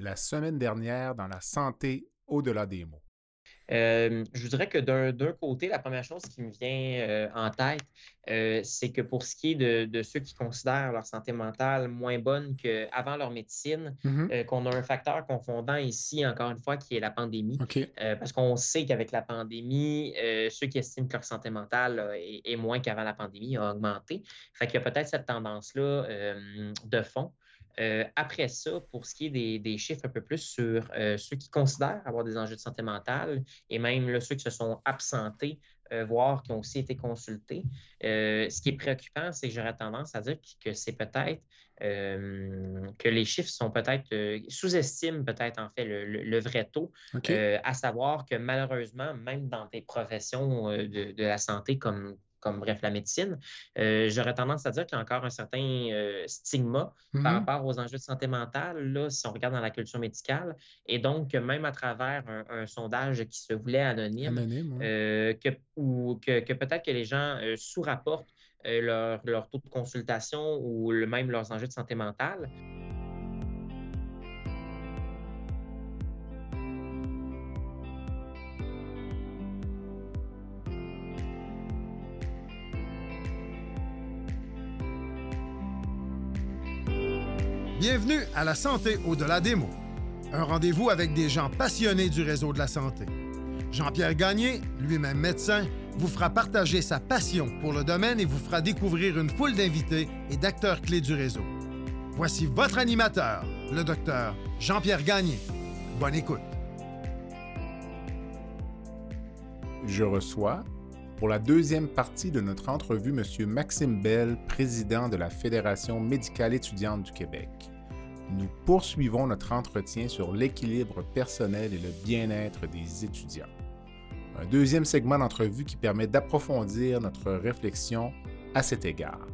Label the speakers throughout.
Speaker 1: la semaine dernière dans la santé au-delà des mots?
Speaker 2: Euh, je vous dirais que d'un côté, la première chose qui me vient euh, en tête, euh, c'est que pour ce qui est de, ceux qui considèrent leur santé mentale moins bonne qu'avant leur médecine, mm-hmm. qu'on a un facteur confondant ici, encore une fois, qui est la pandémie. parce qu'on sait qu'avec la pandémie, ceux qui estiment que leur santé mentale est, est moins qu'avant la pandémie a augmenté. Fait qu'il y a peut-être cette tendance-là de fond. Euh, après ça, pour ce qui est des, chiffres un peu plus sur euh, ceux qui considèrent avoir des enjeux de santé mentale et même ceux qui se sont absentés, euh, voire qui ont aussi été consultés, ce qui est préoccupant, c'est que j'aurais tendance à dire que c'est peut-être que les chiffres sont peut-être sous-estiment peut-être en fait le, vrai taux, à savoir que malheureusement, même dans des professions de, de la santé comme comme bref la médecine, euh, j'aurais tendance à dire qu'il y a encore un certain euh, stigma par mm-hmm. rapport aux enjeux de santé mentale, là, si on regarde dans la culture médicale. Et donc, même à travers un, sondage qui se voulait anonyme, euh, que, ou que, peut-être que les gens sous-rapportent leur, leur, taux de consultation ou même leurs enjeux de santé mentale.
Speaker 3: Bienvenue à la santé au-delà des mots. Un rendez-vous avec des gens passionnés du réseau de la santé. Jean-Pierre Gagné, lui-même médecin, vous fera partager sa passion pour le domaine et vous fera découvrir une foule d'invités et d'acteurs clés du réseau. Voici votre animateur, le docteur Jean-Pierre Gagné. Bonne écoute.
Speaker 1: Je reçois, pour la deuxième partie de notre entrevue, M. Maxime Bell, président de la Fédération médicale étudiante du Québec nous poursuivons notre entretien sur l'équilibre personnel et le bien-être des étudiants. Un deuxième segment d'entrevue qui permet d'approfondir notre réflexion à cet égard.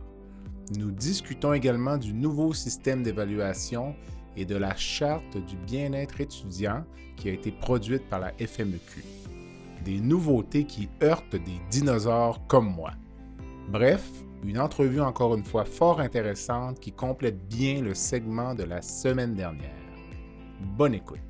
Speaker 1: Nous discutons également du nouveau système d'évaluation et de la charte du bien-être étudiant qui a été produite par la FMEQ. Des nouveautés qui heurtent des dinosaures comme moi. Bref, une entrevue encore une fois fort intéressante qui complète bien le segment de la semaine dernière. Bonne écoute.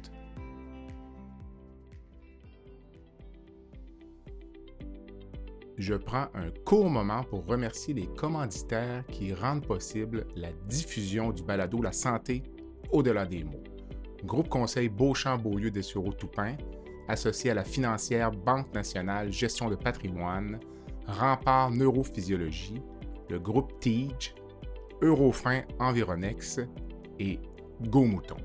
Speaker 1: Je prends un court moment pour remercier les commanditaires qui rendent possible la diffusion du balado La santé au-delà des mots. Groupe Conseil Beauchamp-Beaulieu des Toupin, associé à la financière Banque nationale Gestion de patrimoine, Rempart Neurophysiologie, le groupe TIGE, Eurofin Environex et Go Mouton.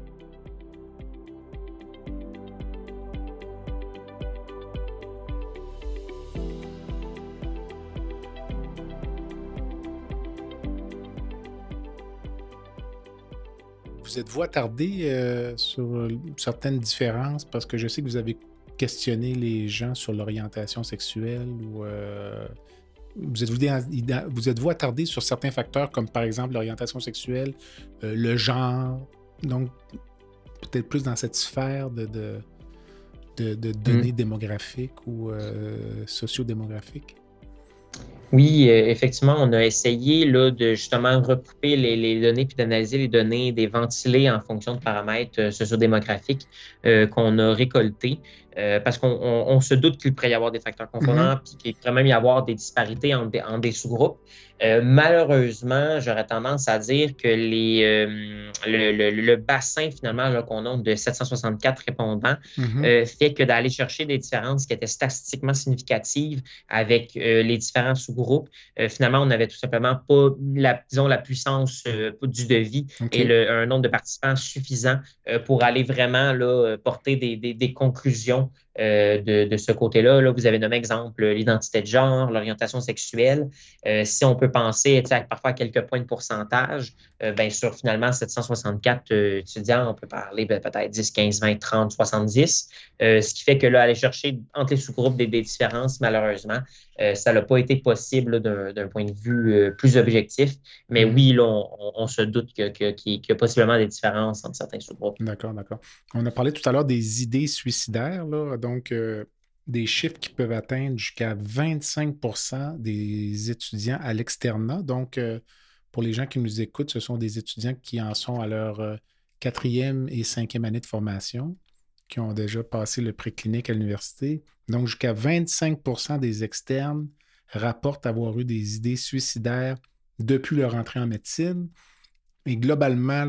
Speaker 1: Vous êtes-vous attardé euh, sur certaines différences parce que je sais que vous avez questionné les gens sur l'orientation sexuelle ou euh, vous êtes-vous vous êtes attardé sur certains facteurs comme par exemple l'orientation sexuelle, euh, le genre, donc peut-être plus dans cette sphère de, de, de, données mmh. démographiques ou euh, sociodémographiques?
Speaker 2: Oui, euh, effectivement, on a essayé là, de justement recouper les, les données puis d'analyser les données, des ventilés en fonction de paramètres sociodémographiques qu'on a récoltés. Euh, parce qu'on se doute qu'il pourrait y avoir des facteurs confondants, mm-hmm. puis qu'il pourrait même y avoir des disparités en, des sous-groupes. Euh, malheureusement, j'aurais tendance à dire que les, euh, le, bassin finalement qu'on a de 764 répondants mm-hmm. fait que d'aller chercher des différences qui étaient statistiquement significatives avec les différents sous-groupes, finalement, on n'avait tout simplement pas la, disons, la puissance du devis et le, un nombre de participants suffisant pour aller vraiment là, porter des, des conclusions euh, de, ce côté-là. Là, vous avez nommé exemple l'identité de genre, l'orientation sexuelle. Euh, si on peut penser parfois à quelques points de pourcentage, euh, bien sur finalement 764 étudiants, on peut parler ben, peut-être 10, 15, 20, 30, 70. ce qui fait que là, aller chercher entre les sous-groupes des, différences, malheureusement, ça n'a pas été possible d'un point de vue plus objectif. Mais mm-hmm. oui, là, on, se doute qu'il y a possiblement des différences entre certains sous-groupes.
Speaker 1: D'accord, d'accord. On a parlé tout à l'heure des idées suicidaires. Là donc euh, des chiffres qui peuvent atteindre jusqu'à 25% des étudiants à l'externat. Donc, euh, pour les gens qui nous écoutent, ce sont des étudiants qui en sont à leur euh, quatrième et cinquième année de formation qui ont déjà passé le préclinique à l'université. Donc, jusqu'à 25% des externes rapportent avoir eu des idées suicidaires depuis leur entrée en médecine. Et globalement,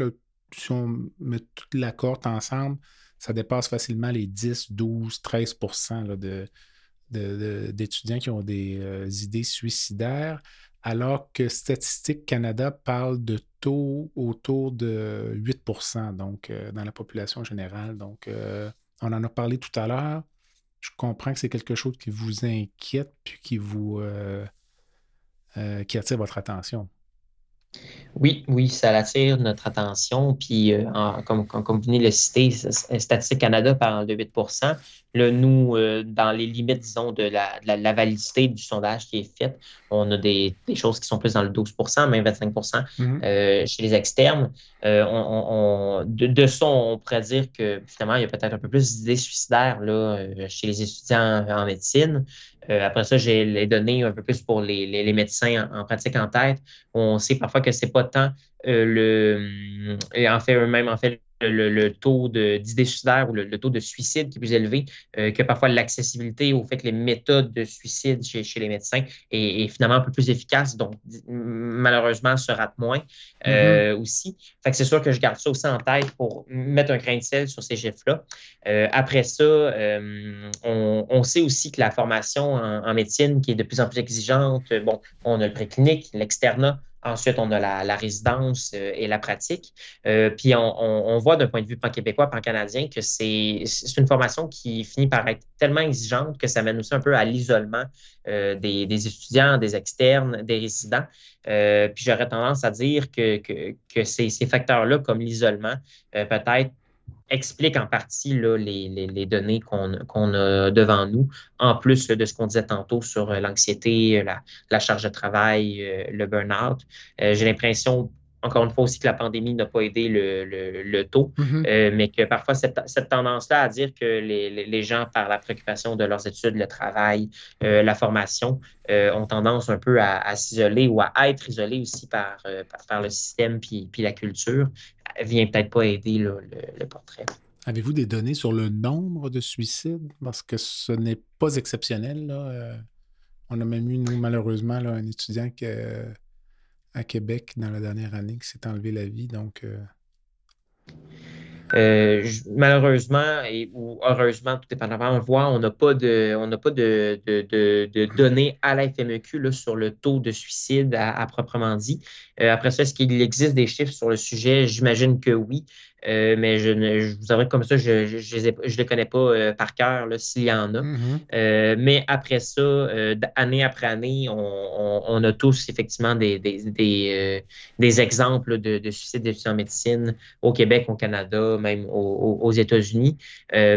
Speaker 1: si on met toute la cohorte ensemble, ça dépasse facilement les 10, 12, 13% d'étudiants qui ont des euh, idées suicidaires, alors que Statistique Canada parle de taux autour de 8% donc euh, dans la population générale. Donc, euh, on en a parlé tout à l'heure. Je comprends que c'est quelque chose qui vous inquiète puis qui vous qui attire votre attention.
Speaker 2: Oui, oui, ça attire notre attention. Puis, euh, comme, comme, vous venez de le citer, Statistique Canada parle de 8 Là, nous, euh, dans les limites, disons, de la, la, validité du sondage qui est fait, on a des, choses qui sont plus dans le 12% même 25 mm-hmm. euh, chez les externes. On, de, de, ça, on pourrait dire que finalement, il y a peut-être un peu plus d'idées suicidaires là, chez les étudiants en médecine. après ça, j'ai les données un peu plus pour les, les, médecins en, en, pratique en tête. On sait parfois que c'est pas tant euh, le, en fait, eux-mêmes, en fait, le, taux d'idées suicidaires ou le, taux de suicide qui est plus élevé euh, que parfois l'accessibilité au fait que les méthodes de suicide chez, les médecins est, finalement un peu plus efficace, donc malheureusement se rate moins euh, mm-hmm. aussi. Fait que c'est sûr que je garde ça aussi en tête pour mettre un grain de sel sur ces chiffres-là. après ça, on, sait aussi que la formation en, en, médecine qui est de plus en plus exigeante, bon, on a le préclinique, l'externat, Ensuite, on a la, résidence euh, et la pratique. Euh, puis on, voit d'un point de vue pan-québécois, pan-canadien, que c'est une formation qui finit par être tellement exigeante que ça mène aussi un peu à l'isolement euh, des, étudiants, des externes, des résidents. puis j'aurais tendance à dire que, que ces, ces facteurs-là, comme l'isolement, peut-être explique en partie les, données qu'on a devant nous, en plus de ce qu'on disait tantôt sur euh, l'anxiété, euh, la, charge de travail, euh, le burn-out. J'ai l'impression encore une fois aussi que la pandémie n'a pas aidé le, taux, mm-hmm. mais que parfois cette, tendance-là à dire que les, gens, par la préoccupation de leurs études, le travail, la formation, ont tendance un peu à, s'isoler ou à être isolés aussi par, par, le système puis, puis la culture, vient peut-être pas aider le, portrait.
Speaker 1: Avez-vous des données sur le nombre de suicides? Parce que ce n'est pas exceptionnel. Euh, on a même eu, nous, malheureusement, un étudiant à Québec dans la dernière année qui s'est enlevé la vie. Donc, euh,
Speaker 2: euh, malheureusement et ou heureusement, tout dépendamment, on voit, on n'a pas de, on n'a pas de, données à la FMEQ sur le taux de suicide à, proprement dit. Euh, après ça, est-ce qu'il existe des chiffres sur le sujet? J'imagine que oui. Euh, mais je, je, vous avoue comme ça, je ne je, les connais pas euh, par cœur s'il y en a. Mm-hmm. Euh, mais après ça, année après année, on, a tous effectivement des, des, exemples de, de suicides d'étudiants en médecine au Québec, au Canada, même aux, États-Unis.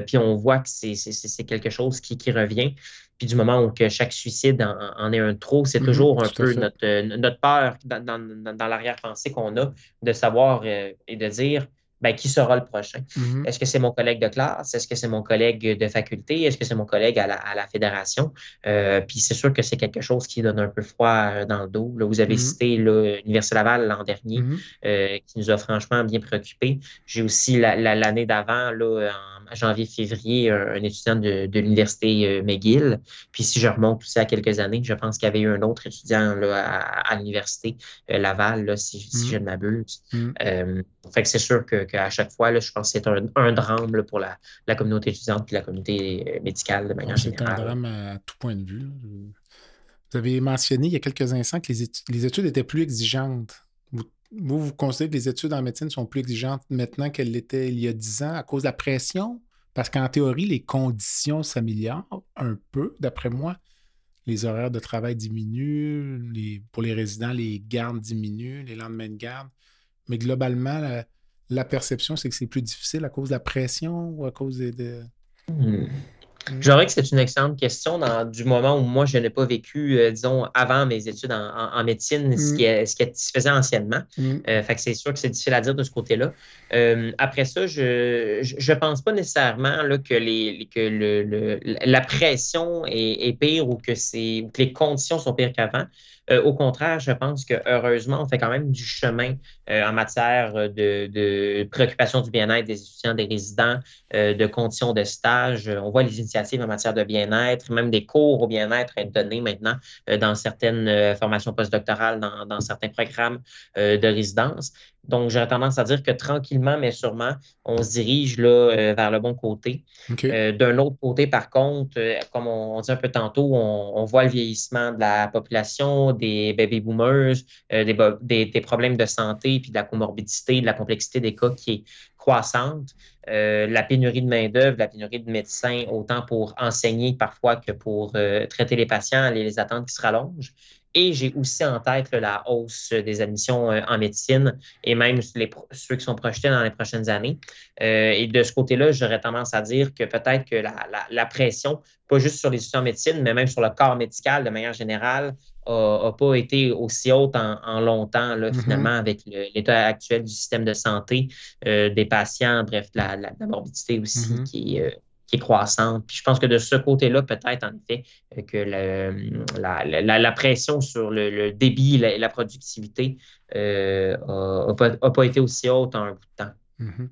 Speaker 2: puis on voit que c'est quelque chose qui, revient. Puis du moment où que chaque suicide en, est un trop, c'est mm-hmm. toujours un peu notre, notre, peur dans, dans, dans l'arrière-pensée qu'on a de savoir et de dire ben, qui sera le prochain? Mm-hmm. Est-ce que c'est mon collègue de classe? Est-ce que c'est mon collègue de faculté? Est-ce que c'est mon collègue à la, fédération? Euh, puis c'est sûr que c'est quelque chose qui donne un peu froid euh, dans le dos. vous avez mm-hmm. cité l'Université Laval l'an dernier, mm-hmm. euh, qui nous a franchement bien préoccupés. J'ai aussi l'année d'avant, en janvier-février, un, étudiant de, l'Université McGill. Puis si je remonte aussi à quelques années, je pense qu'il y avait eu un autre étudiant à, l'Université Laval, si, je ne m'abuse. fait que c'est sûr que à chaque fois, là, je pense que c'est un, drame pour la, communauté étudiante et la communauté euh, médicale de manière générale.
Speaker 1: C'est un drame à tout point de vue. Vous avez mentionné il y a quelques instants que les études, étaient plus exigeantes. Vous, vous, considérez que les études en médecine sont plus exigeantes maintenant qu'elles l'étaient il y a dix ans à cause de la pression? Parce qu'en théorie, les conditions s'améliorent un peu, d'après moi. Les horaires de travail diminuent, pour les résidents, les gardes diminuent, les lendemains de garde. Mais globalement, la, la perception, c'est que c'est plus difficile à cause de la pression ou à cause de.
Speaker 2: Hmm. Je dirais que c'est une excellente question dans, du moment où moi, je n'ai pas vécu, euh, disons, avant mes études en, médecine, ce, hmm. qui est, ce, qui se faisait anciennement. Hmm. Euh, fait que c'est sûr que c'est difficile à dire de ce côté-là. Euh, après ça, je ne pense pas nécessairement là, que, les, que le, la pression est, pire ou que, que les conditions sont pires qu'avant. Au contraire, je pense que heureusement, on fait quand même du chemin en matière de, de préoccupation du bien-être des étudiants, des résidents, de conditions de stage. On voit les initiatives en matière de bien-être, même des cours au bien-être être donnés maintenant dans certaines formations postdoctorales, dans certains programmes de résidence. Donc, j'aurais tendance à dire que tranquillement, mais sûrement, on se dirige là, euh, vers le bon côté. Euh, d'un autre côté, par contre, euh, comme on, dit un peu tantôt, on, voit le vieillissement de la population, des baby boomers, des, des, problèmes de santé, puis de la comorbidité, de la complexité des cas qui est croissante. la pénurie de main-d'œuvre, la pénurie de médecins, autant pour enseigner parfois que pour traiter les patients, les, les attentes qui se rallongent. Et j'ai aussi en tête la hausse des admissions euh, en médecine et même les, ceux qui sont projetés dans les prochaines années. Euh, et de ce côté-là, j'aurais tendance à dire que peut-être que la, pression, pas juste sur les étudiants en médecine, mais même sur le corps médical de manière générale, n'a pas été aussi haute en, longtemps, là, mm-hmm. finalement, avec l'état actuel du système de santé euh, des patients, bref, la, la, morbidité aussi mm-hmm. qui est qui est croissante. Puis je pense que de ce côté-là, peut-être en effet euh, que la, pression sur le, débit et la, productivité n'a euh, pas, été aussi haute en un bout de temps.
Speaker 1: Mm-hmm.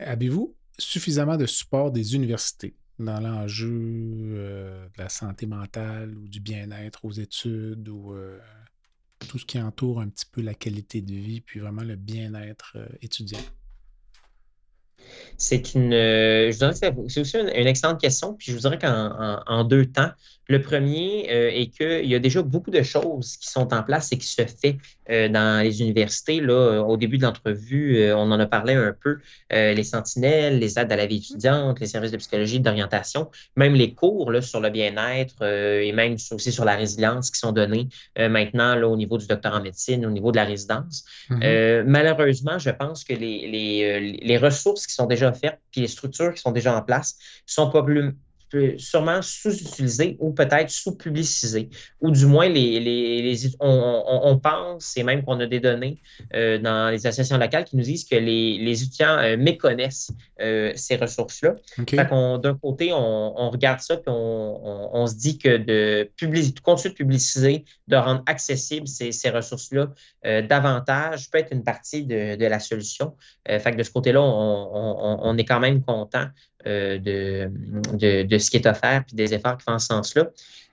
Speaker 1: Avez-vous suffisamment de support des universités dans l'enjeu euh, de la santé mentale ou du bien-être aux études ou tout ce qui entoure un petit peu la qualité de vie, puis vraiment le bien-être étudiant?
Speaker 2: C'est une, euh, je c'est aussi une, excellente question. Puis je vous dirais qu'en deux temps, le premier euh, est qu'il y a déjà beaucoup de choses qui sont en place et qui se fait euh, dans les universités. Là, au début de l'entrevue, on en a parlé un peu. les sentinelles, les aides à la vie étudiante, les services de psychologie, d'orientation, même les cours là, sur le bien-être et même aussi sur la résilience qui sont donnés maintenant là, au niveau du docteur en médecine, au niveau de la résidence. Mm-hmm. malheureusement, je pense que les, les, les ressources qui sont déjà offertes, puis les structures qui sont déjà en place sont pas plus, sûrement sous-utilisé ou peut-être sous-publicisé. Ou du moins, les, les, on, pense, et même qu'on a des données euh, dans les associations locales qui nous disent que les, les étudiants euh, méconnaissent euh, ces ressources-là. D'un côté, on, regarde ça, puis on, se dit que de continuer de publiciser, de rendre accessibles ces, ces ressources-là davantage peut être une partie de, de la solution. fait que de ce côté-là, on, est quand même content euh, de, de, ce qui est offert puis des efforts qui font ce sens-là.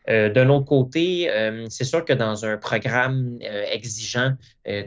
Speaker 2: Euh, d'un autre côté, euh, c'est sûr que dans un programme exigeant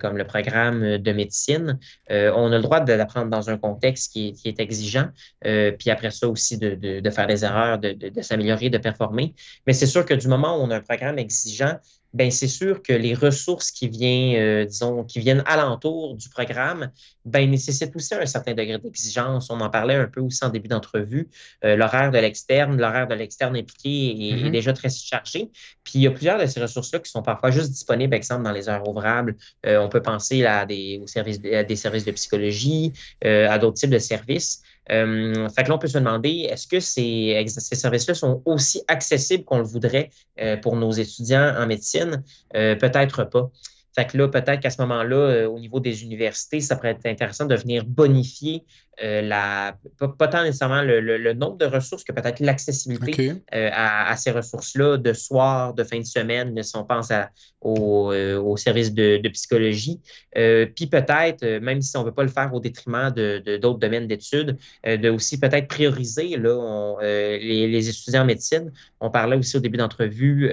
Speaker 2: comme le programme de médecine, on a le droit d'apprendre dans un contexte qui est, qui est exigeant, puis après ça aussi de, de faire des erreurs, de, s'améliorer, de performer. Mais c'est sûr que du moment où on a un programme exigeant, ben c'est sûr que les ressources qui viennent, euh, disons, qui viennent alentour du programme, ben nécessitent aussi un certain degré d'exigence. On en parlait un peu aussi en début d'entrevue. Euh, l'horaire de l'externe, l'horaire de l'externe impliqué est, est, mm-hmm. déjà très chargé. Puis il y a plusieurs de ces ressources-là qui sont parfois juste disponibles, exemple, dans les heures ouvrables. Euh, on peut penser à des, services, à des services de psychologie, à d'autres types de services. Euh, fait que on peut se demander, est-ce que ces, ces services-là sont aussi accessibles qu'on le voudrait euh, pour nos étudiants en médecine? Euh, peut-être pas. Fait que là, peut-être qu'à ce moment-là, au niveau des universités, ça pourrait être intéressant de venir bonifier euh, la, pas, tant nécessairement le, nombre de ressources que peut-être l'accessibilité euh, à, ces ressources-là de soir, de fin de semaine, si on pense au, euh, au, service de, psychologie. puis peut-être, même si on ne veut pas le faire au détriment de, d'autres domaines d'études, de aussi peut-être prioriser là, les, étudiants en médecine. On parlait aussi au début d'entrevue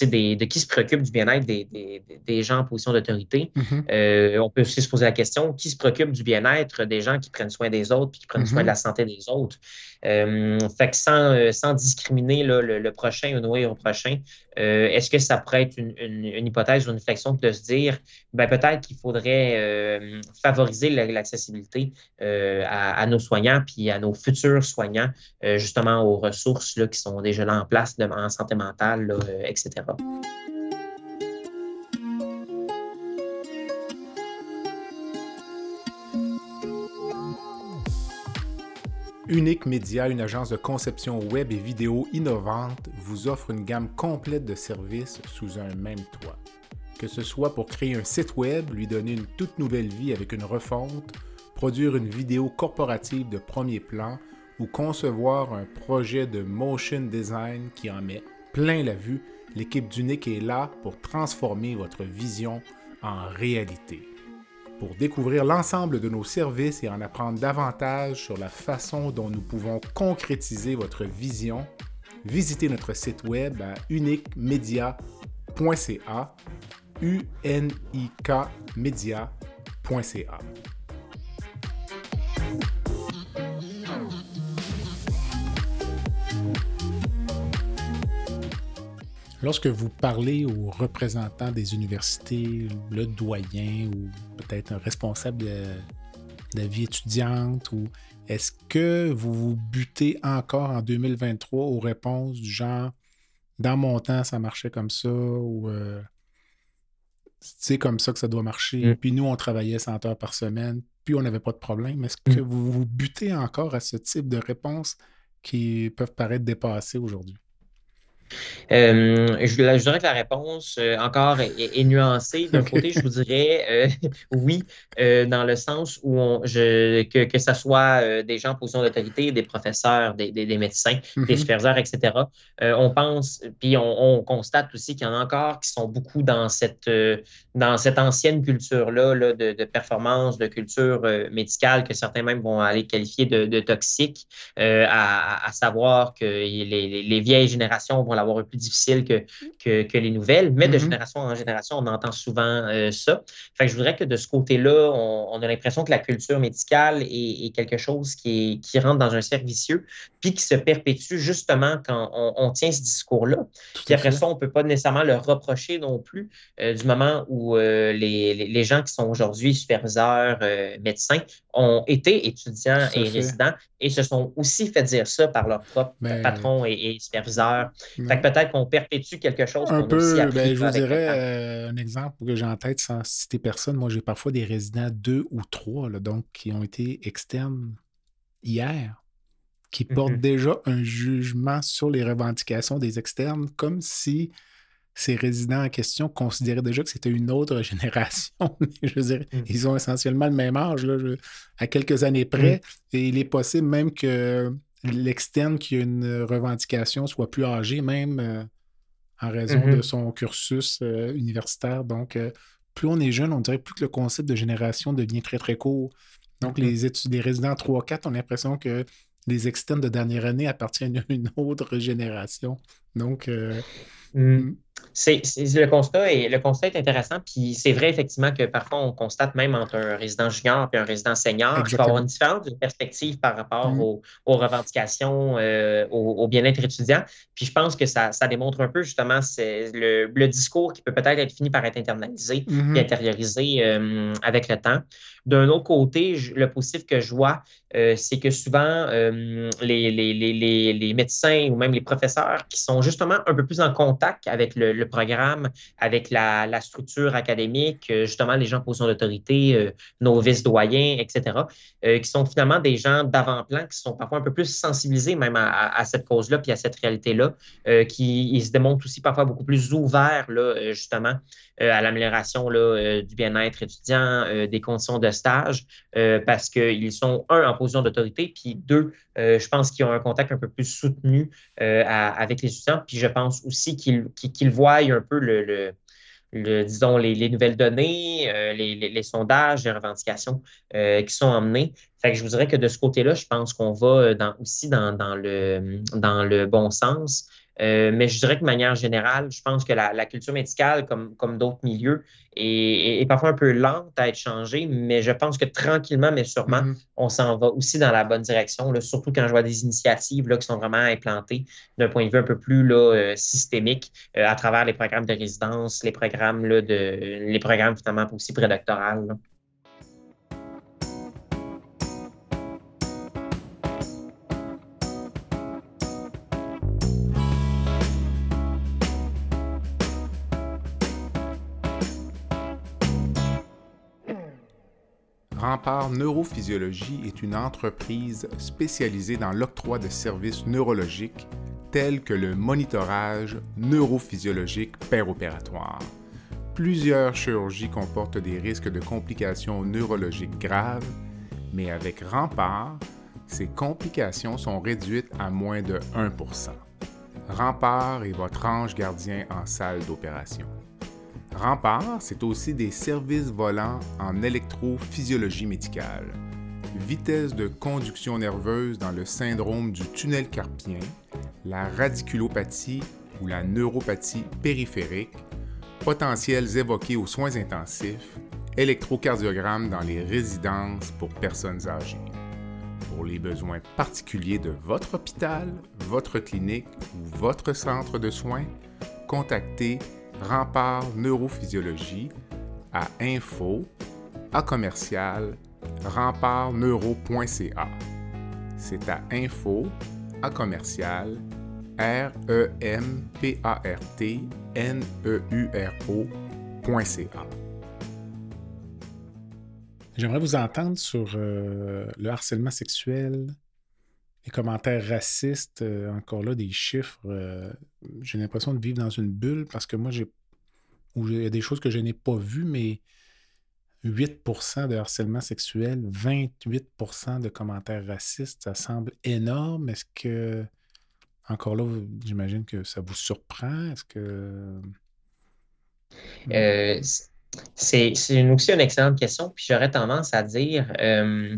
Speaker 2: des, de qui se préoccupe du bien-être des, des, gens en position d'autorité. Mm-hmm. on peut aussi se poser la question, qui se préoccupe du bien-être des gens qui prennent soin des autres puis qui prennent soin de la santé des autres? Euh, fait que sans, euh, sans discriminer le, prochain ou nourrir au prochain, euh, est-ce que ça pourrait être une, hypothèse ou une réflexion de se dire ben, peut-être qu'il faudrait favoriser l'accessibilité à, nos soignants puis à nos futurs soignants, justement aux ressources là, qui sont déjà là en place en santé mentale, etc.
Speaker 1: Unique Média, une agence de conception web et vidéo innovante, vous offre une gamme complète de services sous un même toit. Que ce soit pour créer un site web, lui donner une toute nouvelle vie avec une refonte, produire une vidéo corporative de premier plan ou concevoir un projet de motion design qui en met plein la vue, l'équipe d'Unique est là pour transformer votre vision en réalité. Pour découvrir l'ensemble de nos services et en apprendre davantage sur la façon dont nous pouvons concrétiser votre vision, visitez notre site web à uniquemedia.ca unikmedia.ca. Lorsque vous parlez aux représentants des universités, le doyen ou peut-être un responsable de, la vie étudiante, ou est-ce que vous vous butez encore en 2023 aux réponses du genre dans mon temps ça marchait comme ça ou euh, c'est comme ça que ça doit marcher. Mm. Puis nous, on travaillait 100 heures par semaine, puis on n'avait pas de problème. Est-ce que mm. vous vous butez encore à ce type de réponses qui peuvent paraître dépassées aujourd'hui?
Speaker 2: Euh, je, je, dirais que la réponse euh, encore est, nuancée. D'un côté, je vous dirais euh, oui, dans le sens où on, je, que, que ce soit des gens en position d'autorité, des professeurs, des, des, médecins, des mm-hmm. superviseurs, etc. on pense, puis on, constate aussi qu'il y en a encore qui sont beaucoup dans cette, dans cette ancienne culture-là là, de, de, performance, de culture médicale, que certains même vont aller qualifier de, de toxique, à, à, savoir que les, les, les vieilles générations vont l'avoir plus difficile que, que, les nouvelles, mais de mm-hmm. génération en génération, on entend souvent euh, ça. Fait que je voudrais que de ce côté-là, on, a l'impression que la culture médicale est, quelque chose qui, qui, rentre dans un cercle vicieux, puis qui se perpétue justement quand on, tient ce discours-là. Puis après ça, on ne peut pas nécessairement le reprocher non plus euh, du moment où euh, les, les, gens qui sont aujourd'hui superviseurs, médecins, ont été étudiants et résidents et se sont aussi fait dire ça par leurs propres ben, patrons et, et superviseurs peut-être qu'on perpétue quelque chose.
Speaker 1: Un peu, ben, je vous dirais euh, un exemple que j'ai en tête sans citer personne. Moi, j'ai parfois des résidents deux ou trois, donc qui ont été externes hier, qui portent mm-hmm. déjà un jugement sur les revendications des externes, comme si ces résidents en question considéraient déjà que c'était une autre génération. je veux mm. ils ont essentiellement le même âge, à quelques années près, mm. et il est possible même que l'externe qui a une revendication soit plus âgé, même euh, en raison de mm-hmm. son cursus euh, universitaire. Donc, euh, plus on est jeune, on dirait plus que le concept de génération devient très, très court. Donc, mm-hmm. les, études, les résidents 3-4 ont l'impression que les externes de dernière année appartiennent à une autre génération. Donc,
Speaker 2: mm. Mm. C'est, le constat et le constat est intéressant. Puis c'est vrai effectivement que parfois on constate même entre un résident junior et un résident senior qu'il peut avoir une différence de perspective par rapport mm-hmm. aux, revendications, euh, au, bien-être étudiant. Puis je pense que ça, démontre un peu justement le, le, discours qui peut peut-être être fini par être internalisé et mm-hmm. intériorisé euh, avec le temps. D'un autre côté, le positif que je vois, euh, c'est que souvent les, les, médecins ou même les professeurs qui sont justement un peu plus en contact avec le, programme avec la, structure académique, euh, justement les gens en position d'autorité, euh, nos vice-doyens, etc., euh, qui sont finalement des gens d'avant-plan, qui sont parfois un peu plus sensibilisés même à, cette cause-là, puis à cette réalité-là, qui ils se démontrent aussi parfois beaucoup plus ouverts, là, justement, à l'amélioration du bien-être étudiant, des conditions de stage, parce qu'ils sont, un, en position d'autorité, puis deux, je pense qu'ils ont un contact un peu plus soutenu avec les étudiants, puis je pense aussi qu'ils voient un peu les, nouvelles données, euh, les, sondages, les revendications euh, qui sont emmenés. Fait que je vous dirais que de ce côté-là, je pense qu'on va euh, aussi dans le bon sens. Euh, mais je dirais que de manière générale, je pense que la, culture médicale, comme, comme d'autres milieux, est, parfois un peu lente à être changée, mais je pense que tranquillement, mais sûrement, mm-hmm. on s'en va aussi dans la bonne direction, là, surtout quand je vois des initiatives là, qui sont vraiment implantées d'un point de vue un peu plus là, euh, systémique euh, à travers les programmes de résidence, les programmes, là, de, les programmes finalement aussi prédoctorales.
Speaker 1: Rempart Neurophysiologie est une entreprise spécialisée dans l'octroi de services neurologiques tels que le monitorage neurophysiologique péropératoire. Plusieurs chirurgies comportent des risques de complications neurologiques graves, mais avec Rempart, ces complications sont réduites à moins de 1% Rempart est votre ange gardien en salle d'opération. Rempart, c'est aussi des services volants en électrophysiologie médicale, vitesse de conduction nerveuse dans le syndrome du tunnel carpien, la radiculopathie ou la neuropathie périphérique, potentiels évoqués aux soins intensifs, électrocardiogramme dans les résidences pour personnes âgées. Pour les besoins particuliers de votre hôpital, votre clinique ou votre centre de soins, contactez Rempart Neurophysiologie à info à commercial rempartneuro.ca. C'est à info à commercial r e m p a r t n e u r. J'aimerais vous entendre sur euh, le harcèlement sexuel, les commentaires racistes, euh, encore là, des chiffres. euh, j'ai l'impression de vivre dans une bulle parce que moi, j'ai. où il y a des choses que je n'ai pas vues, mais 8% de harcèlement sexuel, 28% de commentaires racistes, ça semble énorme. Est-ce que. Encore là, j'imagine que ça vous surprend? Est-ce que.
Speaker 2: Euh, c'est c'est aussi une excellente question. Puis j'aurais tendance à dire euh,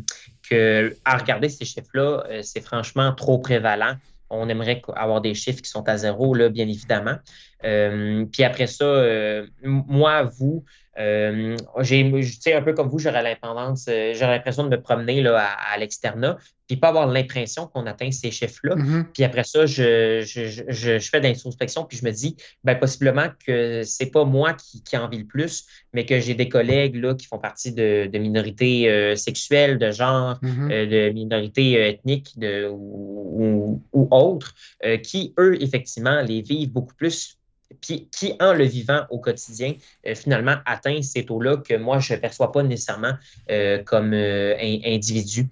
Speaker 2: que à regarder ces chiffres-là, euh, c'est franchement trop prévalent. On aimerait avoir des chiffres qui sont à zéro, là, bien évidemment. Euh, puis après ça, euh, moi, vous, euh, j'ai, un peu comme vous, j'aurais l'impression, j'aurais l'impression de me promener là, à, à l'externat, puis pas avoir l'impression qu'on atteint ces chiffres-là.
Speaker 1: Mhm.
Speaker 2: Puis après ça, je, je, je, je- fais de l'introspection, puis je me dis, ben, possiblement que c'est pas moi qui, qui en vis le plus, mais que j'ai des collègues là, qui font partie de, de minorités euh, sexuelles, de genre,
Speaker 1: Mhm.
Speaker 2: euh, de minorités euh, ethniques de, ou, ou- ou autres, euh, qui, eux, effectivement, les vivent beaucoup plus. Puis qui, en le vivant au quotidien, euh, finalement atteint ces taux-là que moi, je ne perçois pas nécessairement euh, comme euh, in- individu.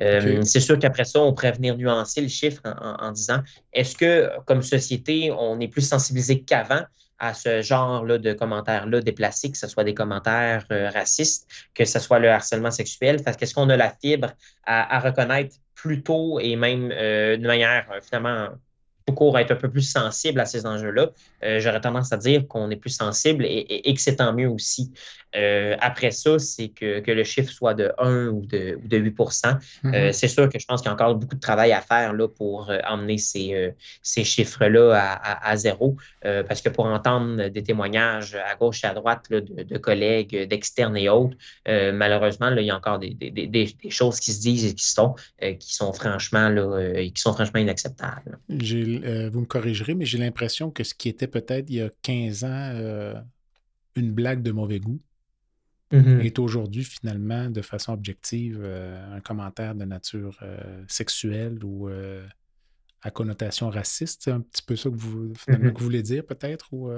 Speaker 2: Euh. C'est sûr qu'après ça, on pourrait venir nuancer le chiffre en, en- en disant est-ce que, comme société, on est plus sensibilisé qu'avant à ce genre-là de commentaires-là déplacés, que ce soit des commentaires euh, racistes, que ce soit le harcèlement sexuel? Parce qu'est-ce qu'on a la fibre à, à reconnaître plus tôt et même euh, de manière finalement tout court être un peu plus sensible à ces enjeux-là? Euh, J'aurais tendance à dire qu'on est plus sensible et, et- et que c'est tant mieux aussi. Euh, après ça, c'est que, que le chiffre soit de 1 ou de, ou de 8
Speaker 1: Mhm.
Speaker 2: euh, c'est sûr que je pense qu'il y a encore beaucoup de travail à faire là, pour euh, emmener ces, ces chiffres-là à, à- à zéro. Parce que pour entendre des témoignages à gauche et à droite là, de, de collègues, d'externes et autres, malheureusement, là, il y a encore des, des- des- des- des choses qui se disent et qui sont, qui sont franchement là, qui sont franchement inacceptables.
Speaker 1: J'ai, euh, vous me corrigerez, mais j'ai l'impression que ce qui était peut-être il y a 15 ans euh, une blague de mauvais goût
Speaker 2: Mhm.
Speaker 1: est aujourd'hui finalement de façon objective euh, un commentaire de nature sexuelle ou à connotation raciste. C'est un petit peu ça que vous, finalement,
Speaker 2: Mhm.
Speaker 1: que vous voulez dire peut-être ou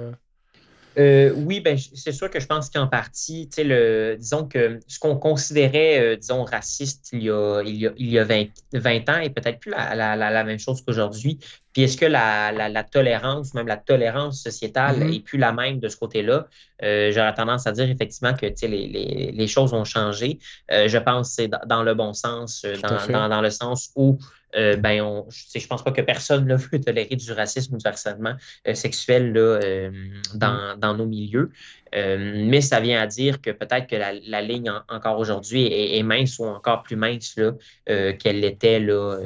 Speaker 1: euh,
Speaker 2: oui, ben, c'est sûr que je pense qu'en partie, tu sais, le, disons que ce qu'on considérait, euh, disons, raciste il y a, il y a, il y a 20, 20 ans est peut-être plus la, la, la, la même chose qu'aujourd'hui. Puis est-ce que la, la, tolérance, même la tolérance sociétale
Speaker 1: Mhm.
Speaker 2: est plus la même de ce côté-là? Euh, J'aurais tendance à dire effectivement que tu sais, les, les, les choses ont changé. Je pense que c'est dans, le bon sens, dans, dans le sens où euh, ben, on, je, je pense pas que personne ne veut tolérer du racisme ou du harcèlement euh, sexuel là, euh, dans, dans nos milieux. Mais ça vient à dire que peut-être que la, la ligne en- encore aujourd'hui est, est mince ou encore plus mince là, qu'elle l'était là,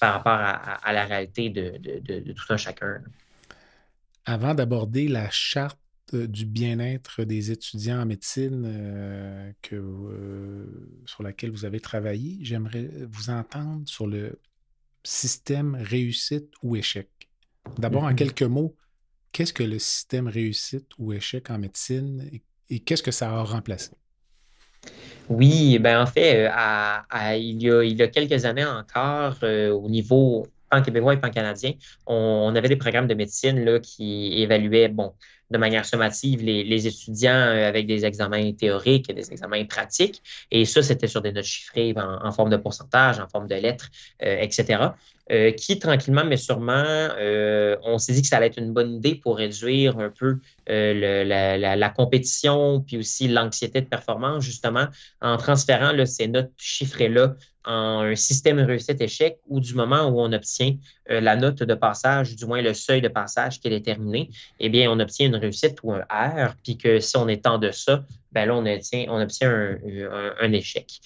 Speaker 2: par rapport à, à- à la réalité de, de- de- de tout un chacun.
Speaker 1: avant d'aborder la charte du bien-être des étudiants en médecine euh, que, euh, sur laquelle vous avez travaillé, j'aimerais vous entendre sur le système réussite ou échec? D'abord, en
Speaker 2: Mhm.
Speaker 1: quelques mots, qu'est-ce que le système réussite ou échec en médecine et, et qu'est-ce que ça a remplacé?
Speaker 2: Oui, ben en fait, euh, à- à- il y a, il y a quelques années encore, euh, au niveau pan-québécois et pan-canadien, on, on avait des programmes de médecine là, qui évaluaient, bon, de manière sommative, les, étudiants euh, avec des examens théoriques et des examens pratiques. Et ça, c'était sur des notes chiffrées en, en forme de pourcentage, en forme de lettres, euh, etc. qui tranquillement, mais sûrement, on s'est dit que ça allait être une bonne idée pour réduire un peu la, compétition, puis aussi l'anxiété de performance, justement, en transférant ces notes chiffrées-là en un système réussite-échec ou du moment où on obtient euh, la note de passage, du moins le seuil de passage qui est déterminé, eh bien, on obtient une réussite ou un R, puis que si on est en deçà, ben là, on obtient, un, échec.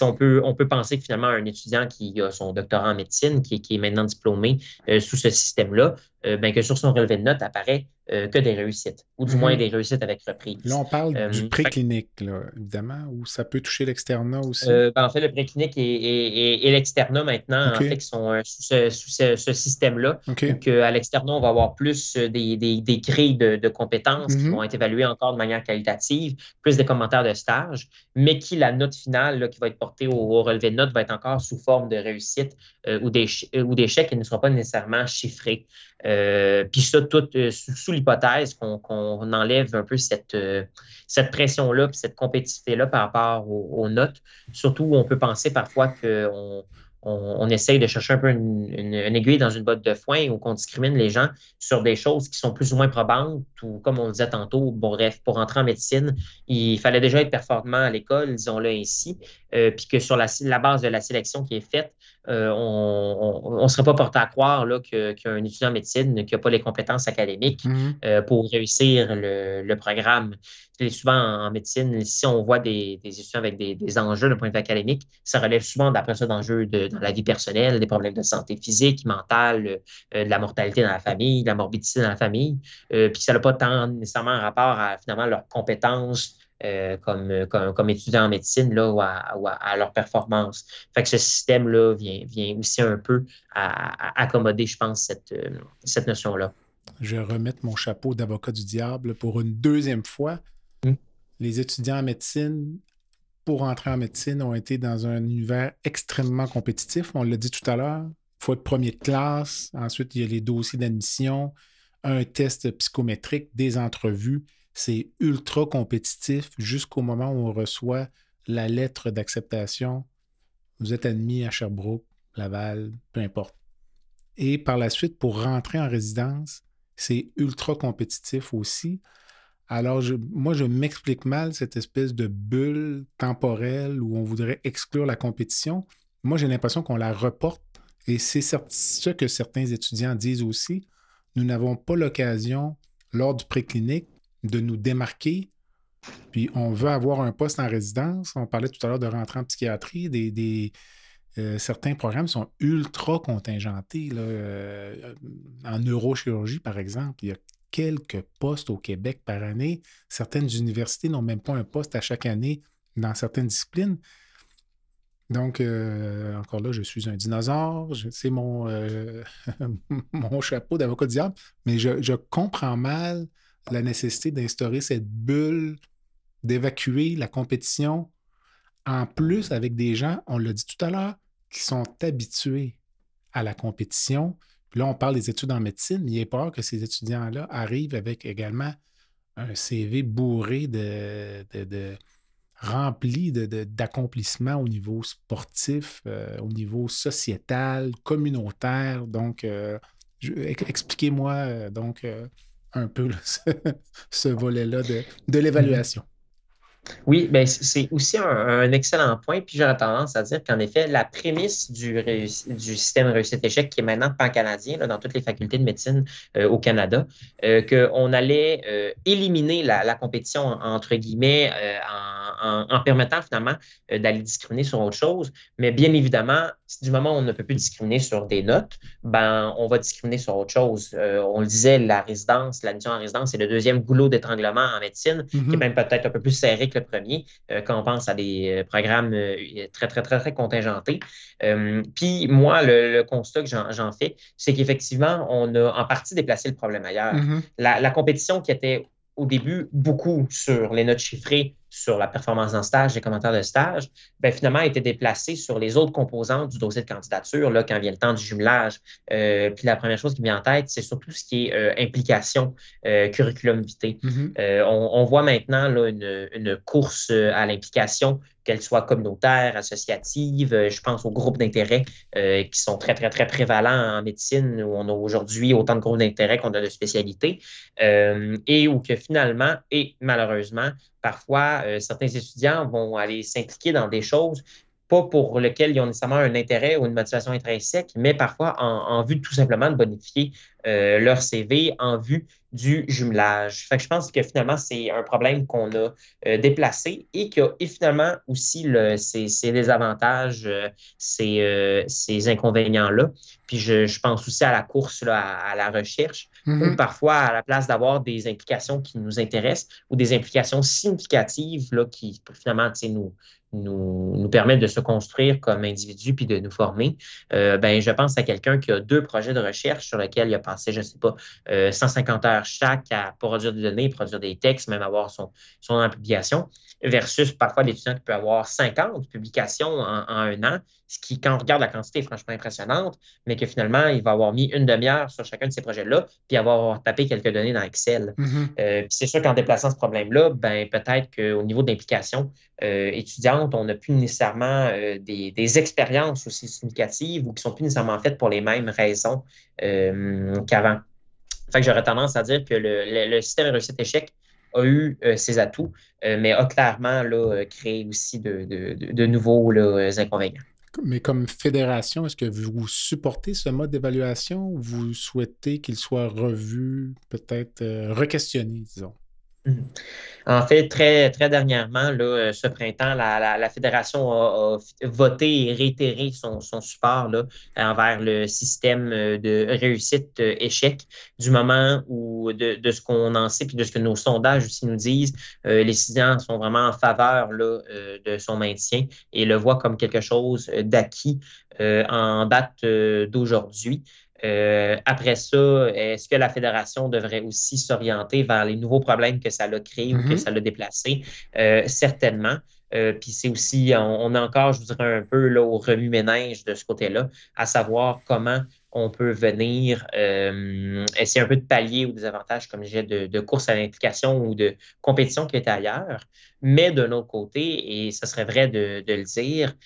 Speaker 2: On peut penser que finalement, un étudiant qui a son doctorat en médecine, qui, est maintenant diplômé euh, sous ce système-là, euh, ben, que sur son relevé de notes apparaît euh, que des réussites, ou du moins mhm. des réussites avec reprise.
Speaker 1: Là, on parle du préclinique, évidemment, ou ça peut toucher l'externat aussi?
Speaker 2: Ben, en fait, le préclinique et, et, l'externat maintenant, en fait, qui sont sous ce, système-là. À l'externat, on va avoir plus des, des, des grilles de, compétences qui mhm. vont être évaluées encore de manière qualitative, plus des commentaires de stage, mais qui, la note finale qui va être portée au, relevé de notes va être encore sous forme de réussite euh, ou d'échec et ne sera pas nécessairement chiffré. Euh, puis ça, tout euh, sous, l'hypothèse qu'on enlève un peu cette, cette pression-là, cette compétitivité-là par rapport aux, notes. Surtout, on peut penser parfois qu'on on, essaye de chercher un peu une, aiguille dans une botte de foin ou qu'on discrimine les gens sur des choses qui sont plus ou moins probantes ou comme on disait tantôt, bon, bref, pour entrer en médecine, il fallait déjà être performant à l'école, disons-le ainsi, euh, puis que sur la, base de la sélection qui est faite, euh, on ne serait pas porté à croire qu'un étudiant en médecine qui n'a pas les compétences académiques mm-hmm. euh, pour réussir le, programme. souvent en, médecine, si on voit des, étudiants avec des, enjeux de point de vue académique, ça relève souvent d'après ça d'enjeux dans la vie personnelle, des problèmes de santé physique, mentale, de la mortalité dans la famille, de la morbidité dans la famille. puis ça n'a pas tant nécessairement rapport à finalement leurs compétences euh, comme, comme, étudiants en médecine là, ou, à, leur performance. Fait que ce système-là vient, vient aussi un peu à, accommoder, je pense, cette, euh, cette notion-là.
Speaker 1: Je vais remettre mon chapeau d'avocat du diable pour une deuxième fois. Hmm. Les étudiants en médecine, pour entrer en médecine, ont été dans un univers extrêmement compétitif. On l'a dit tout à l'heure. Il faut être premier de classe. Ensuite, il y a les dossiers d'admission, un test psychométrique, des entrevues c'est ultra compétitif jusqu'au moment où on reçoit la lettre d'acceptation. Vous êtes admis à Sherbrooke, Laval, peu importe. Et par la suite, pour rentrer en résidence, c'est ultra compétitif aussi. Alors, moi, je m'explique mal cette espèce de bulle temporelle où on voudrait exclure la compétition. Moi, j'ai l'impression qu'on la reporte et c'est ce que certains étudiants disent aussi. Nous n'avons pas l'occasion, lors du préclinique, de nous démarquer. Puis on veut avoir un poste en résidence. On parlait tout à l'heure de rentrer en psychiatrie. Euh, certains programmes sont ultra contingentés. Euh, en neurochirurgie, par exemple, il y a quelques postes au Québec par année. Certaines universités n'ont même pas un poste à chaque année dans certaines disciplines. Donc, euh, encore là, je suis un dinosaure, c'est mon, chapeau d'avocat diable, mais je, comprends mal la nécessité d'instaurer cette bulle, d'évacuer la compétition, en plus avec des gens, on l'a dit tout à l'heure, qui sont habitués à la compétition. Puis là, on parle des études en médecine, il est peur que ces étudiants-là arrivent avec également un CV bourré de, de, rempli d'accomplissements au niveau sportif, euh, au niveau sociétal, communautaire. Donc, euh, expliquez-moi euh, donc un peu ce, volet-là de, l'évaluation.
Speaker 2: Oui, ben c'est aussi un, excellent point. Puis j'aurais tendance à dire qu'en effet, la prémisse du, du système réussite-échec, qui est maintenant pan-canadien dans toutes les facultés de médecine euh, au Canada, euh, qu'on allait euh, éliminer la, la, compétition, entre guillemets, en en, permettant finalement d'aller discriminer sur autre chose. Mais bien évidemment, du moment où on ne peut plus discriminer sur des notes, ben, on va discriminer sur autre chose. On le disait, la résidence, l'admission en résidence, c'est le deuxième goulot d'étranglement en médecine, qui est mm-hmm. même peut-être un peu plus serré que le premier euh, quand on pense à des programmes très, très, très, très contingentés. puis moi, le, constat que j'en fais, c'est qu'effectivement, on a en partie déplacé le problème ailleurs. Mm-hmm. la compétition qui était au début beaucoup sur les notes chiffrées sur la performance en stage, les commentaires de stage, ben, finalement, a été déplacé sur les autres composantes du dossier de candidature, là, quand vient le temps du jumelage. Euh, puis la première chose qui me vient en tête, c'est surtout ce qui est euh, implication, euh, curriculum vitae. Mm-hmm. on, voit maintenant là, une, une course à l'implication qu'elle soit communautaire, associative. Je pense aux groupes d'intérêt euh, qui sont très, très, très prévalents en médecine, où on a aujourd'hui autant de groupes d'intérêt qu'on a de spécialités, euh, et où que finalement, et malheureusement, parfois, certains étudiants vont aller s'impliquer dans des choses pas pour lesquelles ils ont nécessairement un intérêt ou une motivation intrinsèque, mais parfois en, vue tout simplement de bonifier leur CV, en vue du jumelage. Fait que je pense que finalement, c'est un problème qu'on a euh, déplacé et qui a finalement aussi le, ses, désavantages, euh, euh, ces, inconvénients-là. Puis je, pense aussi à la course, là, à, la recherche, ou mm-hmm. parfois à la place d'avoir des implications qui nous intéressent ou des implications significatives là, qui finalement nous, nous, nous permettre de se construire comme individu puis de nous former, euh, ben, je pense à quelqu'un qui a deux projets de recherche sur lesquels il a passé, je ne sais pas, 150 euh, heures chaque à produire des données, produire des textes, même avoir son, son publication, versus parfois l'étudiant qui peut avoir 50 publications en, un an, ce qui, quand on regarde la quantité, est franchement impressionnante, mais que finalement, il va avoir mis une demi-heure sur chacun de ces projets-là, puis avoir tapé quelques données dans Excel. Mm-hmm. Euh, puis c'est sûr qu'en déplaçant ce problème-là, ben, peut-être qu'au niveau d'implication étudiante, on n'a plus nécessairement euh, des, expériences aussi significatives ou qui sont plus nécessairement faites pour les mêmes raisons euh, qu'avant. Fait que j'aurais tendance à dire que le, système réussite-échec a eu euh, ses atouts, mais a clairement là, créé aussi de, nouveaux inconvénients.
Speaker 1: Mais comme fédération, est-ce que vous supportez ce mode d'évaluation ou vous souhaitez qu'il soit revu, peut-être re-questionné, disons?
Speaker 2: Mhm. En fait, très, très dernièrement, là, euh, ce printemps, la, Fédération a, voté et réitéré son, support là, envers le système euh, de réussite-échec euh, du moment où, de, ce qu'on en sait, puis de ce que nos sondages aussi nous disent, les étudiants sont vraiment en faveur là, de son maintien et le voient comme quelque chose d'acquis en date d'aujourd'hui. Euh, après ça, est-ce que la fédération devrait aussi s'orienter vers les nouveaux problèmes que ça a créés ou que mm-hmm. ça l'a déplacé? Euh, certainement. Euh, puis c'est aussi, on, est encore, je vous dirais, un peu là, au remue-ménage de ce côté-là, à savoir comment on peut venir essayer un peu de pallier ou des avantages, comme j'ai de, de course à l'implication ou de compétition qui était ailleurs. Mais d'un autre côté, et ce serait vrai de, de le dire,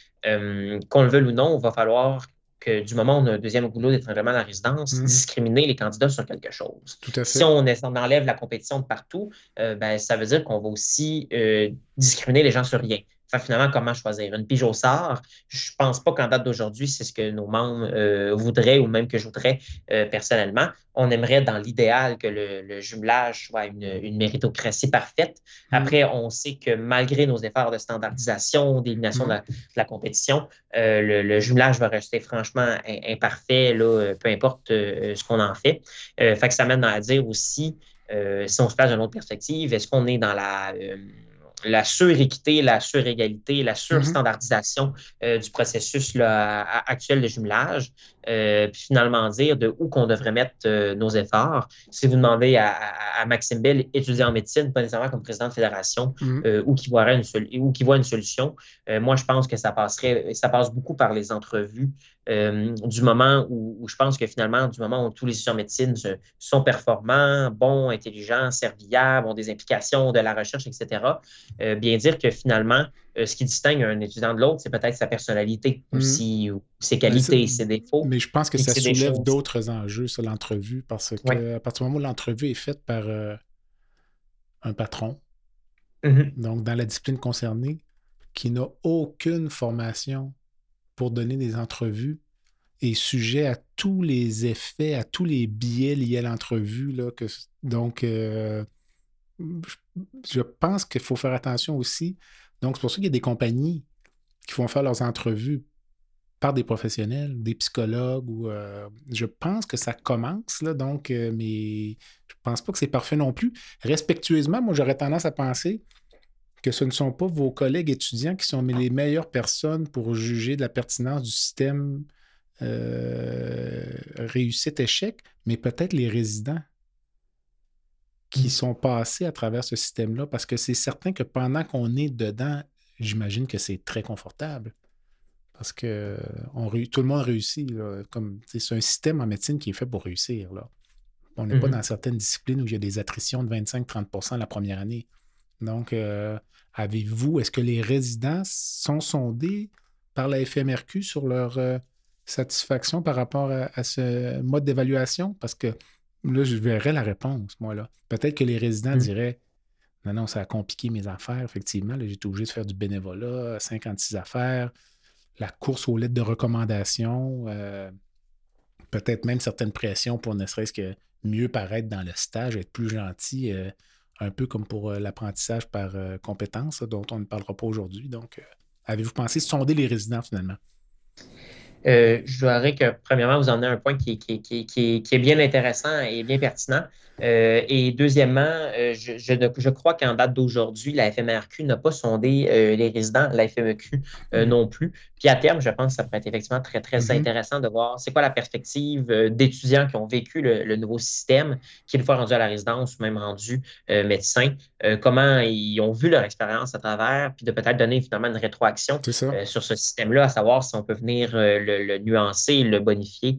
Speaker 2: qu'on le veuille ou non, il va falloir du moment où on a un deuxième goulot d'étranglement à la résidence, mhm. discriminer les candidats sur quelque chose. Si on, enlève la compétition de partout, euh, ben, ça veut dire qu'on va aussi euh, discriminer les gens sur rien finalement, comment choisir? Une pige au sort, je ne pense pas qu'en date d'aujourd'hui, c'est ce que nos membres euh, voudraient ou même que je voudrais euh, personnellement. On aimerait, dans l'idéal, que le, jumelage soit une, méritocratie parfaite. Mm. Après, on sait que malgré nos efforts de standardisation, d'élimination de, la compétition, euh, le, jumelage va rester franchement imparfait, là, peu importe ce qu'on en fait. fait que ça mène à dire aussi, si on se place d'une autre perspective, est-ce qu'on est dans la la suréquité, la surégalité, la surstandardisation euh, du processus actuel de jumelage, euh, puis finalement dire de où qu'on devrait mettre euh, nos efforts. Si vous demandez à, Maxime Bell, étudiant en médecine, pas nécessairement comme président de fédération, mm-hmm. où qui voit une, une solution, moi je pense que ça passerait, ça passe beaucoup par les entrevues euh, du moment où, je pense que finalement, du moment où tous les étudiants en médecine sont performants, bons, intelligents, serviables, ont des implications de la recherche, etc., euh, bien dire que finalement, euh, ce qui distingue un étudiant de l'autre, c'est peut-être sa personnalité mm. aussi, ou ses qualités, ses défauts.
Speaker 1: Mais je pense que ça soulève d'autres enjeux sur l'entrevue, parce que à partir du moment où l'entrevue est faite par un patron, mm-hmm. donc dans la discipline concernée, qui n'a aucune formation pour donner des entrevues est sujet à tous les effets, à tous les biais liés à l'entrevue. donc, euh, je pense qu'il faut faire attention aussi. Donc, c'est pour ça qu'il y a des compagnies qui font faire leurs entrevues par des professionnels, des psychologues. Ou, euh, je pense que ça commence, là, donc, euh, mais je pense pas que c'est parfait non plus. Respectueusement, moi, j'aurais tendance à penser que ce ne sont pas vos collègues étudiants qui sont les meilleures personnes pour juger de la pertinence du système euh, réussite-échec, mais peut-être les résidents qui sont passés à travers ce système-là? Parce que c'est certain que pendant qu'on est dedans, j'imagine que c'est très confortable. Parce que on, tout le monde réussit. comme, c'est un système en médecine qui est fait pour réussir. Là. On n'est pas mmh dans certaines disciplines où il y a des attritions de 25-30% la première année. Donc, euh, avez-vous, est-ce que les résidents sont sondés par la FMRQ sur leur euh, satisfaction par rapport à, ce mode d'évaluation? Parce que là, je verrais la réponse, moi, là. Peut-être que les résidents mmh. diraient Non, non, ça a compliqué mes affaires, effectivement. J'ai été obligé de faire du bénévolat, 56 affaires, la course aux lettres de recommandation, euh, peut-être même certaines pressions pour ne serait-ce que mieux paraître dans le stage, être plus gentil, euh, un peu comme pour euh, l'apprentissage par euh, compétence, dont on ne parlera pas aujourd'hui. Donc, avez-vous pensé sonder les résidents finalement?
Speaker 2: je dirais que, premièrement, vous en avez un point qui, qui, est bien intéressant et bien pertinent. Euh, et deuxièmement, euh, je, je, crois qu'en date d'aujourd'hui, la FMRQ n'a pas sondé euh, les résidents, la FMEQ mm-hmm. non plus. Puis à terme, je pense que ça pourrait être effectivement très, très mm-hmm. intéressant de voir c'est quoi la perspective d'étudiants qui ont vécu le, nouveau système, qui, une fois rendus à la résidence ou même rendus médecins, comment ils ont vu leur expérience à travers, puis de peut-être donner finalement une rétroaction sur ce système-là, à savoir si on peut venir le, le nuancer, le bonifier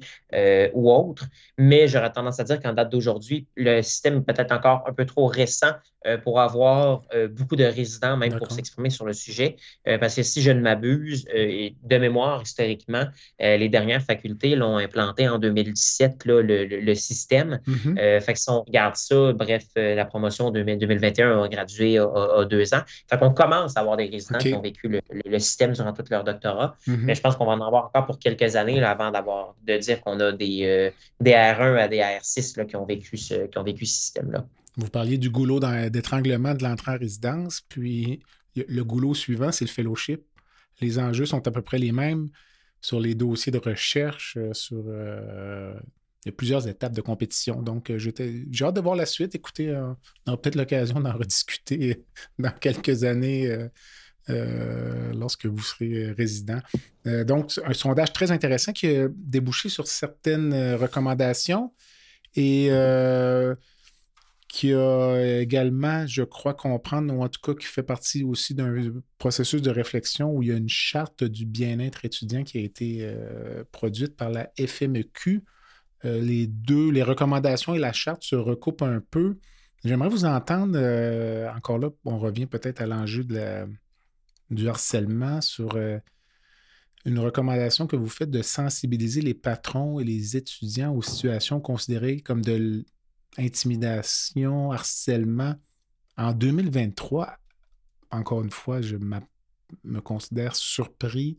Speaker 2: ou autre. Mais j'aurais tendance à dire qu'en date d'aujourd'hui, le système est peut-être encore un peu trop récent euh, pour avoir euh, beaucoup de résidents, même pour s'exprimer sur le sujet. Euh, parce que si je ne m'abuse, de mémoire, historiquement, les dernières facultés l'ont implanté en 2017, le, système. Mm-hmm. fait que si on regarde ça, bref, la promotion 2021 a gradué à, deux ans. Fait qu'on commence à avoir des résidents qui ont vécu le, système durant tout leur doctorat. Mm-hmm. Mais je pense qu'on va en avoir encore pour quelques années avant d'avoir de dire qu'on a des, des R1 à des R6 qui ont vécu ce, qui ont vécu ce système-là.
Speaker 1: Vous parliez du goulot d'étranglement de l'entrée en résidence, puis le goulot suivant, c'est le fellowship. Les enjeux sont à peu près les mêmes sur les dossiers de recherche, euh, sur euh, plusieurs étapes de compétition. Donc, euh, j'ai hâte de voir la suite. Écoutez, on aura peut-être l'occasion d'en rediscuter dans quelques années lorsque vous serez résident. donc, un sondage très intéressant qui a débouché sur certaines recommandations. Et qui a également, je crois, comprendre, ou en tout cas qui fait partie aussi d'un processus de réflexion où il y a une charte du bien-être étudiant qui a été euh, produite par la FMEQ. Euh, les deux, les recommandations et la charte se recoupent un peu. J'aimerais vous entendre, euh, encore là, on revient peut-être à l'enjeu du harcèlement sur une recommandation que vous faites de sensibiliser les patrons et les étudiants aux situations considérées comme de intimidation, harcèlement. En 2023, encore une fois, je me considère surpris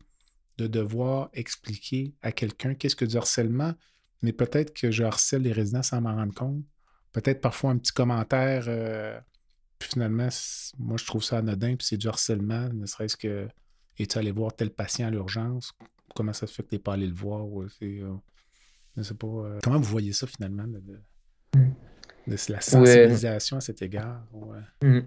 Speaker 1: de devoir expliquer à quelqu'un qu'est-ce que du harcèlement, mais peut-être que je harcèle les résidents sans m'en rendre compte. Peut-être parfois un petit commentaire, euh, puis finalement, moi je trouve ça anodin, puis c'est du harcèlement, ne serait-ce que es-tu allé voir tel patient à l'urgence? Comment ça se fait que tu n'es pas allé le voir? Euh, je sais pas. Euh, comment vous voyez ça finalement? La sensibilisation à cet égard.
Speaker 2: Mm.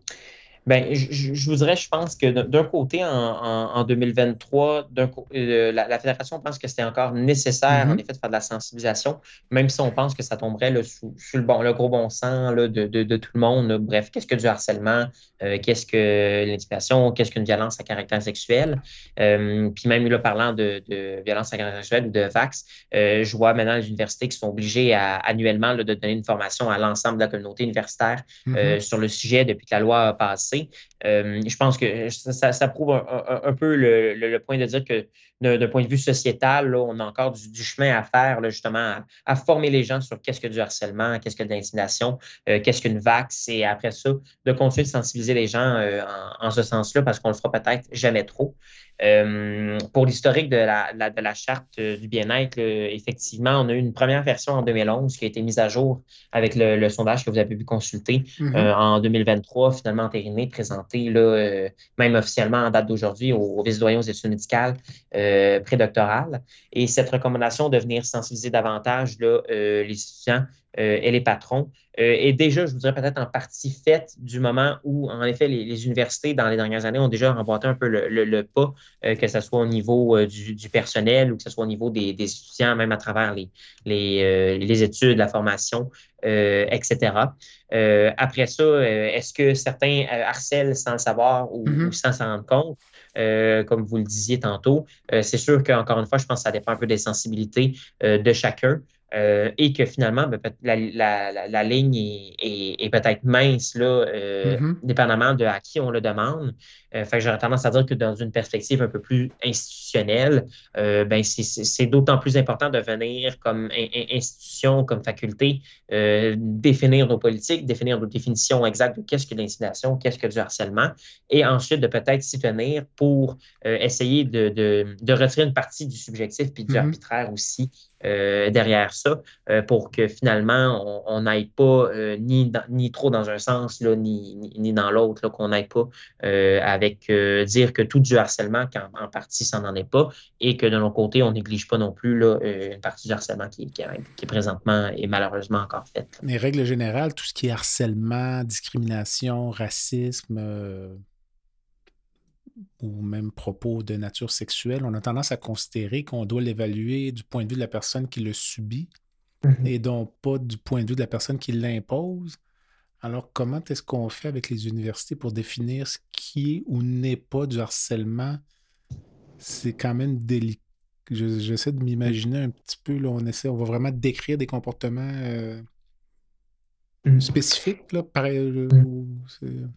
Speaker 2: Ben, je, je, vous dirais, je pense que d'un côté, en, 2023, euh, la, Fédération pense que c'était encore nécessaire, en mm-hmm. effet, de faire de la sensibilisation, même si on pense que ça tomberait sous, le, bon, le gros bon sens de, de, tout le monde. Bref, qu'est-ce que du harcèlement? Euh, qu'est-ce que l'intimidation? Qu'est-ce qu'une violence à caractère sexuel? Euh, puis même là, parlant de, violence à caractère sexuel ou de VAX, je vois maintenant les universités qui sont obligées à, annuellement de donner une formation à l'ensemble de la communauté universitaire mm-hmm. sur le sujet depuis que la loi a passé. Euh, je pense que ça, prouve un, peu le, point de dire que d'un point de vue sociétal, on a encore du, chemin à faire, justement, à, former les gens sur qu'est-ce que du harcèlement, qu'est-ce que de l'intimidation, euh, qu'est-ce qu'une vax, et après ça, de continuer de sensibiliser les gens euh, en, ce sens-là, parce qu'on le fera peut-être jamais trop. Euh, pour l'historique de la, de la charte du bien-être, effectivement, on a eu une première version en 2011 qui a été mise à jour avec le, sondage que vous avez pu consulter mm-hmm. en 2023, finalement entériné, présenté, là, même officiellement en date d'aujourd'hui au, au vice-doyen aux études médicales. Euh, prédoctorale. Et cette recommandation de venir sensibiliser davantage là, euh, les étudiants euh, et les patrons est déjà, je vous dirais, peut-être en partie faite du moment où, en effet, les, universités, dans les dernières années, ont déjà remporté un peu le, pas, que ce soit au niveau du, personnel ou que ce soit au niveau des, étudiants, même à travers les, les, les études, la formation, etc. après ça, est-ce que certains harcèlent sans le savoir ou, mm-hmm. sans s'en rendre compte? Comme vous le disiez tantôt, c'est sûr qu'encore une fois, je pense que ça dépend un peu des sensibilités de chacun. Euh, et que finalement, ben, la, ligne est, peut-être mince, là, euh, mm-hmm. dépendamment de à qui on le demande. Euh, fait j'aurais tendance à dire que dans une perspective un peu plus institutionnelle, ben, c'est d'autant plus important de venir comme institution, comme faculté, définir nos politiques, définir nos définitions exactes de qu'est-ce que l'intimidation, qu'est-ce que du harcèlement, et ensuite de peut-être s'y tenir pour essayer de, de, retirer une partie du subjectif puis du mm-hmm. arbitraire aussi euh, derrière ça euh, pour que finalement on n'aille pas euh, ni, ni trop dans un sens là, ni, ni, dans l'autre, qu'on n'aille pas avec dire que tout du harcèlement, quand en partie ça n'en est pas, et que de l'autre côté, on néglige pas non plus là, une partie du harcèlement qui, qui, qui, est présentement et malheureusement encore faite.
Speaker 1: Mais règle générale, tout ce qui est harcèlement, discrimination, racisme, ou même propos de nature sexuelle, on a tendance à considérer qu'on doit l'évaluer du point de vue de la personne qui le subit mm-hmm. et donc pas du point de vue de la personne qui l'impose. Alors, comment est-ce qu'on fait avec les universités pour définir ce qui est ou n'est pas du harcèlement? C'est quand même délicat. J'essaie de m'imaginer un petit peu, là, on essaie, on va vraiment décrire des comportements euh, mm. spécifiques, là, pareil,
Speaker 2: mm.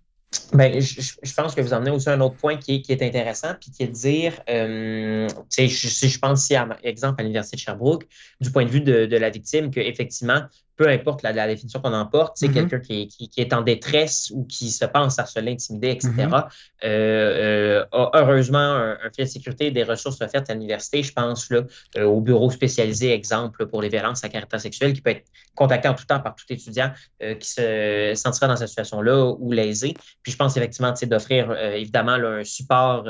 Speaker 2: Ben, je, pense que vous emmenez aussi un autre point qui est, qui est intéressant, puis qui est de dire, euh, si je, pense ici, à, exemple, à l'Université de Sherbrooke, du point de vue de, de la victime, qu'effectivement, peu importe la, définition qu'on emporte, c'est mm-hmm. quelqu'un qui, est en détresse ou qui se pense harcelé, intimidé, etc., mm-hmm. euh, euh, a heureusement un, filet de sécurité des ressources offertes à l'université. Je pense là, euh, au bureau spécialisé, exemple, pour les violences à caractère sexuel, qui peut être contacté en tout temps par tout étudiant qui se sentira dans cette situation-là ou lésé. Puis je pense effectivement d'offrir évidemment un support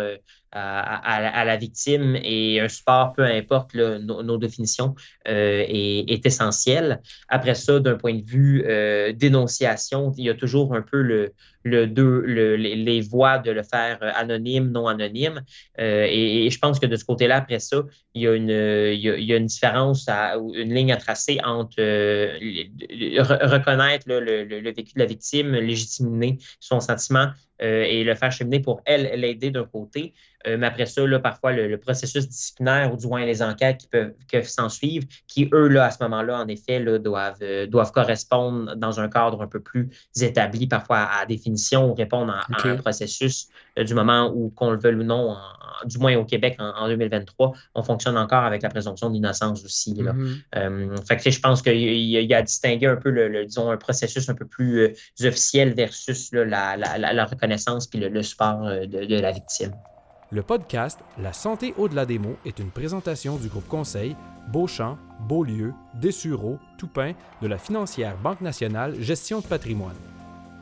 Speaker 2: à, la victime et un support, peu importe nos, définitions, euh, est, essentiel. Après ça, d'un point de vue euh, dénonciation, il y a toujours un peu le, le deux, les, voies de le faire euh, anonyme, non anonyme. et, je pense que de ce côté-là, après ça, il y a une, il y a, une différence, à, une ligne à tracer entre reconnaître le, vécu de la victime, légitimer son sentiment et le faire cheminer pour elle l'aider d'un côté. Euh, mais après ça, là, parfois, le, processus disciplinaire ou du moins les enquêtes qui peuvent, s'en suivre, qui, eux, là, à ce moment-là, en effet, là, doivent, euh, doivent correspondre dans un cadre un peu plus établi, parfois à, définition ou répondre à, un processus euh, du moment où, qu'on le veuille ou non, du moins au Québec en, 2023, on fonctionne encore avec la présomption d'innocence aussi. Là. Fait que, je pense qu'il y, a à distinguer un peu, le, disons, un processus un peu plus officiel versus la, la, reconnaissance puis le, support de la victime.
Speaker 4: Le podcast La santé au-delà des mots est une présentation du groupe conseil Beauchamp, Beaulieu, Dessureau, Toupin de la financière Banque nationale Gestion de patrimoine.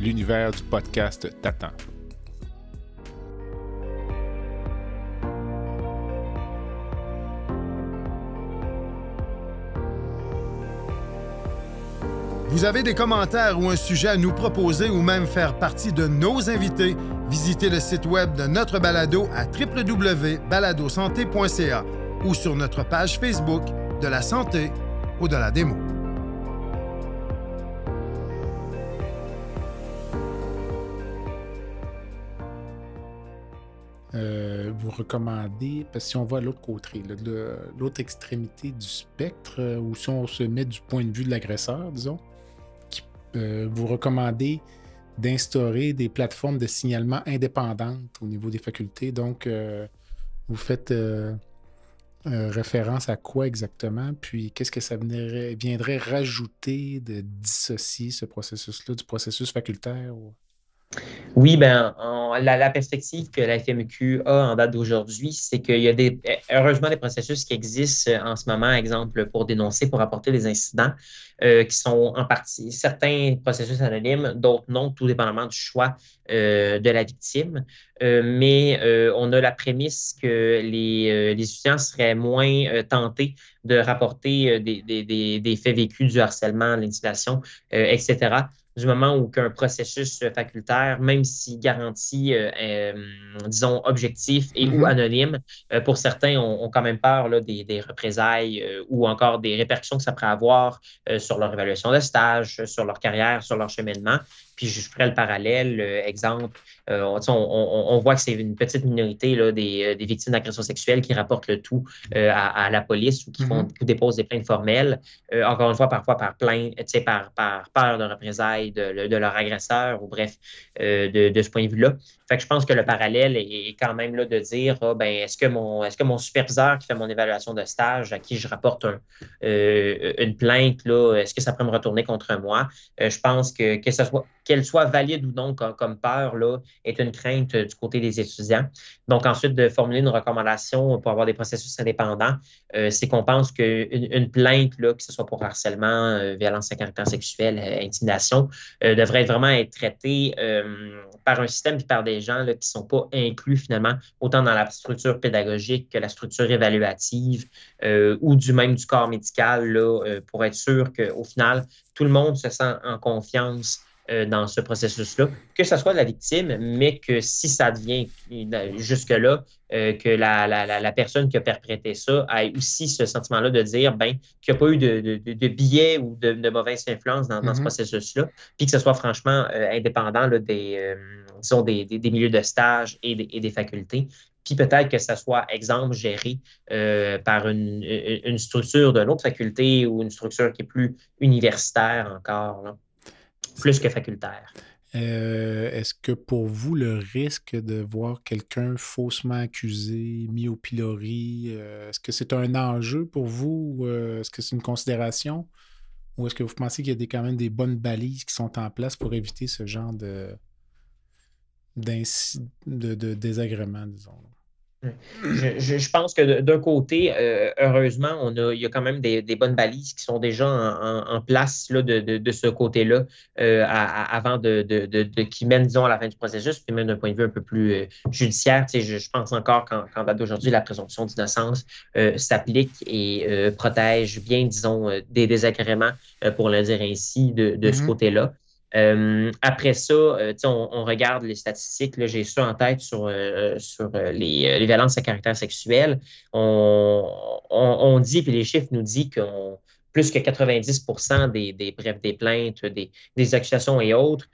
Speaker 1: L'univers du podcast t'attend.
Speaker 3: Vous avez des commentaires ou un sujet à nous proposer ou même faire partie de nos invités, visitez le site web de notre balado à www.baladosanté.ca ou sur notre page Facebook de la santé ou de la démo.
Speaker 1: Euh, vous recommandez, parce que si on va à l'autre côté, l'autre extrémité du spectre, euh, ou si on se met du point de vue de l'agresseur, disons, euh, vous recommandez d'instaurer des plateformes de signalement indépendantes au niveau des facultés. Donc, vous faites référence à quoi exactement? Puis, qu'est-ce que ça viendrait, rajouter de dissocier ce processus-là du processus facultaire?
Speaker 2: Oui, ben, la, perspective que la FMQ a en date d'aujourd'hui, c'est qu'il y a des, heureusement des processus qui existent en ce moment, exemple, pour dénoncer, pour apporter des incidents, euh, qui sont en partie certains processus anonymes, d'autres non, tout dépendamment du choix euh, de la victime. Euh, mais on a la prémisse que les, étudiants seraient moins tentés de rapporter des, des, faits vécus du harcèlement, l'intimidation, etc du moment où qu'un processus facultaire, même s'il garantit, euh, euh, disons, objectif et ou mm-hmm. anonyme, euh, pour certains ont, quand même peur là, des, des, représailles ou encore des répercussions que ça pourrait avoir sur leur évaluation de stage, sur leur carrière, sur leur cheminement. Puis je ferai le parallèle, exemple, on, voit que c'est une petite minorité là, des, victimes d'agression sexuelle qui rapportent le tout à, la police ou qui, font, mm-hmm. déposent des plaintes formelles. encore une fois, parfois par plainte, par, par peur de représailles de, leur agresseur, ou bref, euh, de, ce point de vue-là. Fait que je pense que le parallèle est, quand même là de dire ah, ben, est-ce que, mon, est-ce que mon superviseur qui fait mon évaluation de stage, à qui je rapporte euh, une plainte, est-ce que ça pourrait me retourner contre moi? Euh, je pense que, que ce soit qu'elle soit valide ou non comme, peur, là, est une crainte du côté des étudiants. Donc, ensuite, de formuler une recommandation pour avoir des processus indépendants, c'est qu'on pense qu'une une plainte, là, que ce soit pour harcèlement, violence à caractère sexuel, intimidation, euh, devrait vraiment être traité euh, par un système et par des gens qui ne sont pas inclus finalement autant dans la structure pédagogique que la structure évaluative euh, ou du même du corps médical là, pour être sûr qu'au final, tout le monde se sent en confiance euh, dans ce processus-là, que ce soit la victime, mais que si ça devient jusque-là, euh, que la, la, personne qui a perpétré ça ait aussi ce sentiment-là de dire ben, qu'il n'y a pas eu de, de, de biais ou de, de, mauvaise influence dans, ce mm-hmm. processus-là, puis que ce soit franchement euh, indépendant des, disons, des, des, milieux de stage et des, et des facultés puis peut-être que ça soit, exemple, géré par une, une structure d'une autre faculté ou une structure qui est plus universitaire encore. Là plus que facultaire.
Speaker 1: Euh, est-ce que pour vous, le risque de voir quelqu'un faussement accusé, mis au pilori, euh, est-ce que c'est un enjeu pour vous? Euh, est-ce que c'est une considération? Ou est-ce que vous pensez qu'il y a des, quand même des bonnes balises qui sont en place pour éviter ce genre de, de désagrément, disons?
Speaker 2: Je, pense que d'un côté, euh, heureusement, on a, il y a quand même des, bonnes balises qui sont déjà en, place là, de, ce côté-là euh, avant de, qui mènent, disons, à la fin du processus, puis même d'un point de vue un peu plus euh, judiciaire. Tu sais, je, pense encore qu'en date d'aujourd'hui, la présomption d'innocence s'applique et protège bien, disons, des désagréments, pour le dire ainsi, de, ce mm-hmm. côté-là. Euh, après ça, euh, on, regarde les statistiques. J'ai ça en tête sur, euh, sur les, les, violences à caractère sexuel. On, dit, puis les chiffres nous disent que plus que 90 des, des, bref, des plaintes, des, accusations et autres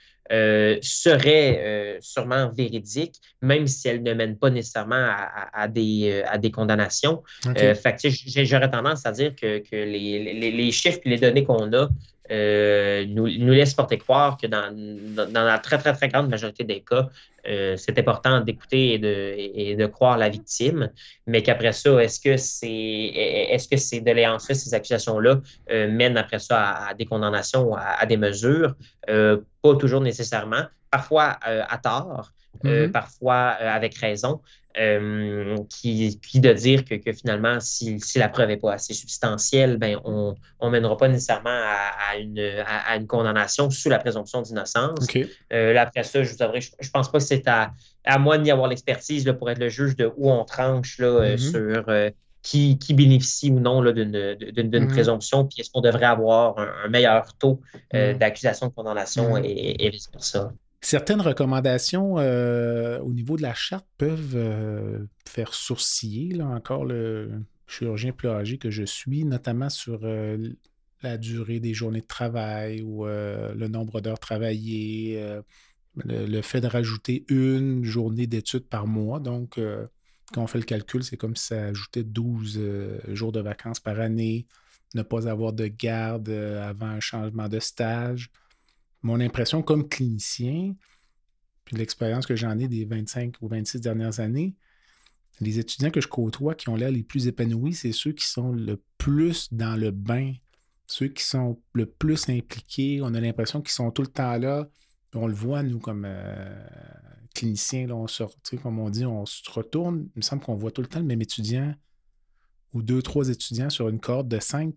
Speaker 2: seraient sûrement véridiques, même si elles ne mènent pas nécessairement à, des, à des, condamnations. J'aurais tendance à dire que, que les, les, les, chiffres et les données qu'on a euh, nous, nous, laisse porter croire que dans, dans, la très, très, très grande majorité des cas, euh, c'est important d'écouter et de, et de, croire la victime, mais qu'après ça, est-ce que c'est est-ce que ces doléances-là, ces accusations-là euh, mènent après ça à, des condamnations, à, à des mesures? pas toujours nécessairement, parfois à tort, mm-hmm. parfois avec raison, euh, qui, qui, de dire que, que finalement, si, si, la preuve n'est pas assez substantielle, ben, on ne mènera pas nécessairement à, une, à, une, condamnation sous la présomption d'innocence. Euh, après ça, je vous avouerai, je ne pense pas que c'est à, à moi d'y avoir l'expertise pour être le juge de où on tranche là, euh, mm-hmm. sur qui, qui, bénéficie ou non d'une mm-hmm. présomption, puis est-ce qu'on devrait avoir un, meilleur taux d'accusation de condamnation et, et vice-versa.
Speaker 1: Certaines recommandations euh, au niveau de la charte peuvent euh, faire sourciller là, encore le chirurgien plus que je suis, notamment sur euh, la durée des journées de travail ou le nombre d'heures travaillées, le, fait de rajouter une journée d'études par mois. Donc, quand on fait le calcul, c'est comme si ça ajoutait 12 jours de vacances par année, ne pas avoir de garde avant un changement de stage mon impression comme clinicien, puis l'expérience que j'en ai des 25 ou 26 dernières années, les étudiants que je côtoie qui ont l'air les plus épanouis, c'est ceux qui sont le plus dans le bain, ceux qui sont le plus impliqués. On a l'impression qu'ils sont tout le temps là on le voit, nous, comme cliniciens, là, on sort, comme on dit, on se retourne. Il me semble qu'on voit tout le temps le même étudiant ou deux, trois étudiants sur une corde de cinq.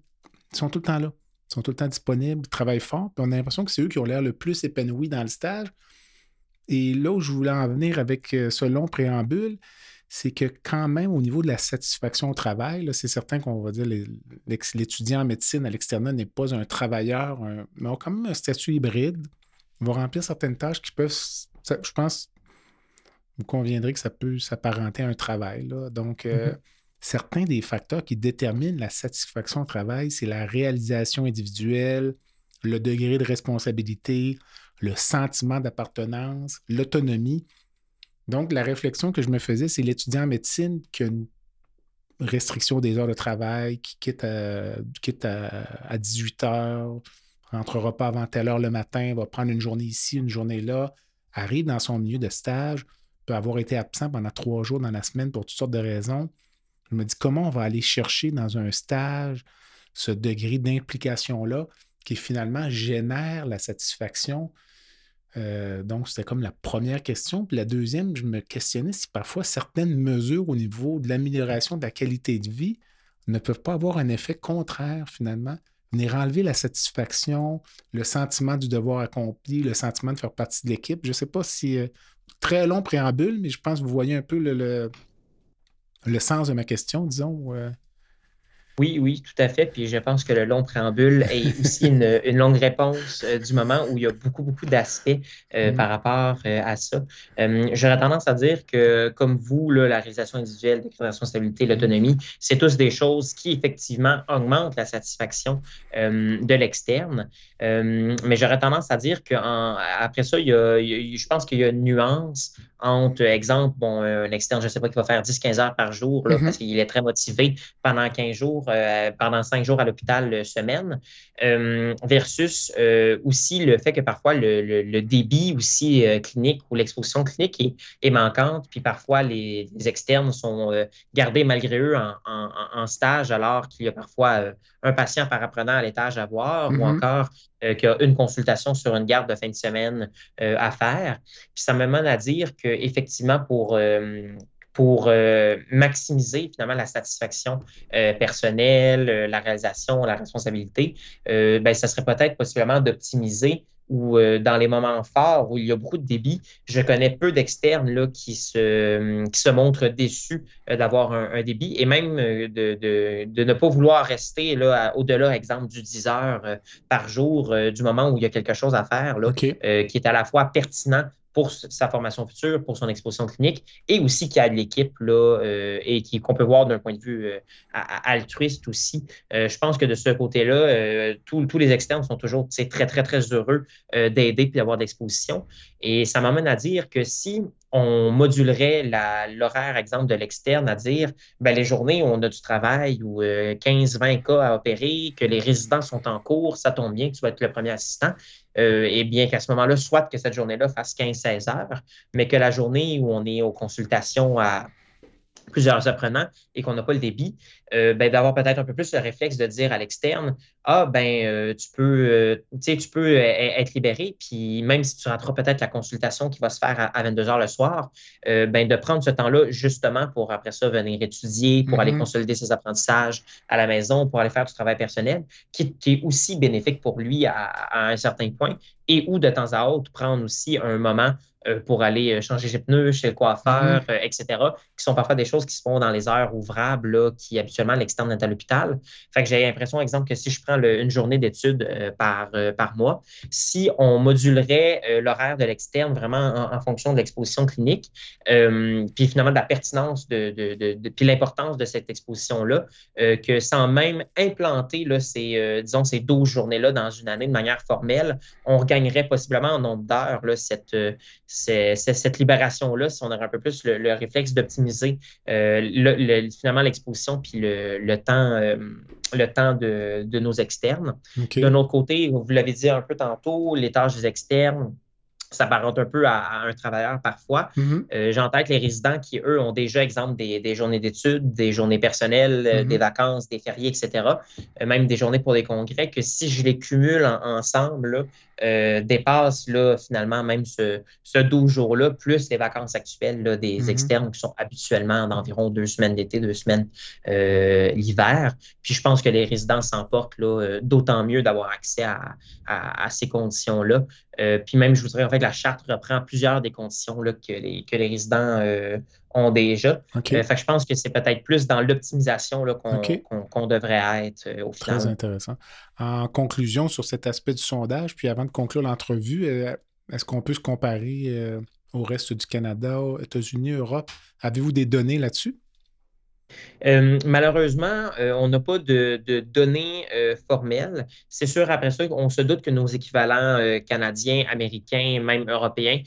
Speaker 1: Ils sont tout le temps là. Sont tout le temps disponibles, travaillent fort. Puis on a l'impression que c'est eux qui ont l'air le plus épanouis dans le stage. Et là où je voulais en venir avec ce long préambule, c'est que quand même, au niveau de la satisfaction au travail, c'est certain qu'on va dire l'étudiant en médecine à l'externat n'est pas un travailleur, mais a quand même un statut hybride. Il va remplir certaines tâches qui peuvent, je pense, vous conviendrez que ça peut s'apparenter à un travail. Donc, euh, mm-hmm. Certains des facteurs qui déterminent la satisfaction au travail, c'est la réalisation individuelle, le degré de responsabilité, le sentiment d'appartenance, l'autonomie. Donc, la réflexion que je me faisais, c'est l'étudiant en médecine qui a une restriction des heures de travail, qui quitte à, 18 heures, rentrera pas avant telle heure le matin, va prendre une journée ici, une journée là, arrive dans son milieu de stage, peut avoir été absent pendant trois jours dans la semaine pour toutes sortes de raisons. Je me dis comment on va aller chercher dans un stage ce degré d'implication-là qui finalement génère la satisfaction? Euh, donc, c'était comme la première question. Puis la deuxième, je me questionnais si parfois certaines mesures au niveau de l'amélioration de la qualité de vie ne peuvent pas avoir un effet contraire finalement, venir enlever la satisfaction, le sentiment du devoir accompli, le sentiment de faire partie de l'équipe. Je ne sais pas si euh, très long préambule, mais je pense que vous voyez un peu le, le, sens de ma question, disons. Euh.
Speaker 2: Oui, oui, tout à fait. Puis je pense que le long préambule est aussi une, longue réponse euh, du moment où il y a beaucoup, beaucoup d'aspects euh, mm-hmm. par rapport euh, à ça. J'aurais tendance à dire que, comme vous, la réalisation individuelle, la responsabilité, l'autonomie, c'est tous des choses qui, effectivement, augmentent la satisfaction de l'externe. mais j'aurais tendance à dire qu'après ça, il y a, je pense qu'il y a une nuance entre, exemple, bon, un externe, je ne sais pas, qui va faire 10-15 heures par jour mm-hmm. parce qu'il est très motivé pendant 15 jours euh, pendant cinq jours à l'hôpital euh, semaine, euh, versus aussi le fait que parfois le, débit aussi clinique ou l'exposition clinique est, manquante, puis parfois les, externes sont gardés malgré eux en, stage alors qu'il y a parfois un patient par apprenant à l'étage à voir ou mm-hmm. encore qu'il y a une consultation sur une garde de fin de semaine à faire. Puis ça me mène à dire qu'effectivement, pour pour euh, maximiser finalement la satisfaction euh, personnelle, euh, la réalisation, la responsabilité, ben, ça serait peut-être possiblement d'optimiser ou dans les moments forts où il y a beaucoup de débit, je connais peu d'externes là, qui, se, qui se montrent déçus d'avoir un, débit et même de, de, de, ne pas vouloir rester là, au-delà, exemple, du 10 heures par jour du moment où il y a quelque chose à faire là, qui est à la fois pertinent pour sa formation future, pour son exposition clinique, et aussi qu'il y a de l'équipe là, euh, et qu'on peut voir d'un point de vue euh, altruiste aussi. Euh, je pense que de ce côté-là, tous les externes sont toujours très, très, très heureux d'aider et d'avoir d'exposition. Et ça m'amène à dire que si on modulerait l'horaire, exemple, de l'externe, à dire ben, les journées où on a du travail ou 15-20 cas à opérer, que les résidents sont en cours, ça tombe bien que tu vas le premier assistant. Euh, et bien qu'à ce moment-là, soit que cette journée-là fasse 15-16 heures, mais que la journée où on est aux consultations à plusieurs apprenants et qu'on n'a pas le débit, euh, ben, d'avoir peut-être un peu plus le réflexe de dire à l'externe Ah, ben, euh, tu peux, euh, tu peux être libéré, puis même si tu rateras peut-être la consultation qui va se faire à, 22 heures le soir, ben, de prendre ce temps-là justement pour après ça venir étudier, pour aller mm-hmm. consolider ses apprentissages à la maison, pour aller faire du travail personnel, qui, est aussi bénéfique pour lui à, un certain point, et ou de temps à autre prendre aussi un moment pour aller changer ses pneus chez le coiffeur, mm-hmm. etc., qui sont parfois des choses qui se font dans les heures ouvrables là, qui habituellement l'externe est à l'hôpital. Fait que j'ai l'impression, exemple, que si je prends une journée d'études euh, par, euh, par mois, si on modulerait euh, l'horaire de l'externe vraiment en, fonction de l'exposition clinique, puis finalement de la pertinence de, puis l'importance de cette exposition-là, que sans même implanter là, ces, disons, ces 12 journées-là dans une année de manière formelle, on gagnerait possiblement en nombre d'heures cette, cette, libération-là si on aurait un peu plus le, réflexe d'optimiser finalement l'exposition puis le, temps, euh, le temps de, nos externes. De notre côté, vous l'avez dit un peu tantôt, les tâches externes, s'apparente un peu à, un travailleur parfois.
Speaker 1: Mhm.
Speaker 2: Euh, J'entends que les résidents qui, eux, ont déjà, exemple, des, journées d'études, des journées personnelles, euh,
Speaker 1: Mhm.
Speaker 2: des vacances, des fériés, etc., euh, même des journées pour des congrès, que si je les cumule en- ensemble, là, euh, dépasse là, finalement même ce, ce 12 jours-là, plus les vacances actuelles là, des
Speaker 1: Mhm.
Speaker 2: externes qui sont habituellement d'environ deux semaines d'été, deux semaines euh, l'hiver. Puis je pense que les résidents s'emportent d'autant mieux d'avoir accès à, à- à ces conditions-là. Euh, puis même, je voudrais en fait la charte reprend plusieurs des conditions là, que, les, que les résidents euh, ont déjà. Euh, fait que je pense que c'est peut-être plus dans l'optimisation qu'on devrait être euh, au final.
Speaker 1: Très intéressant. En conclusion sur cet aspect du sondage, puis avant de conclure l'entrevue, est-ce qu'on peut se comparer au reste du Canada, aux États-Unis, Europe? Avez-vous des données là-dessus?
Speaker 2: Euh, malheureusement, euh, on n'a pas de, de données euh, formelles. C'est sûr, après ça, on se doute que nos équivalents canadiens, américains, même européens,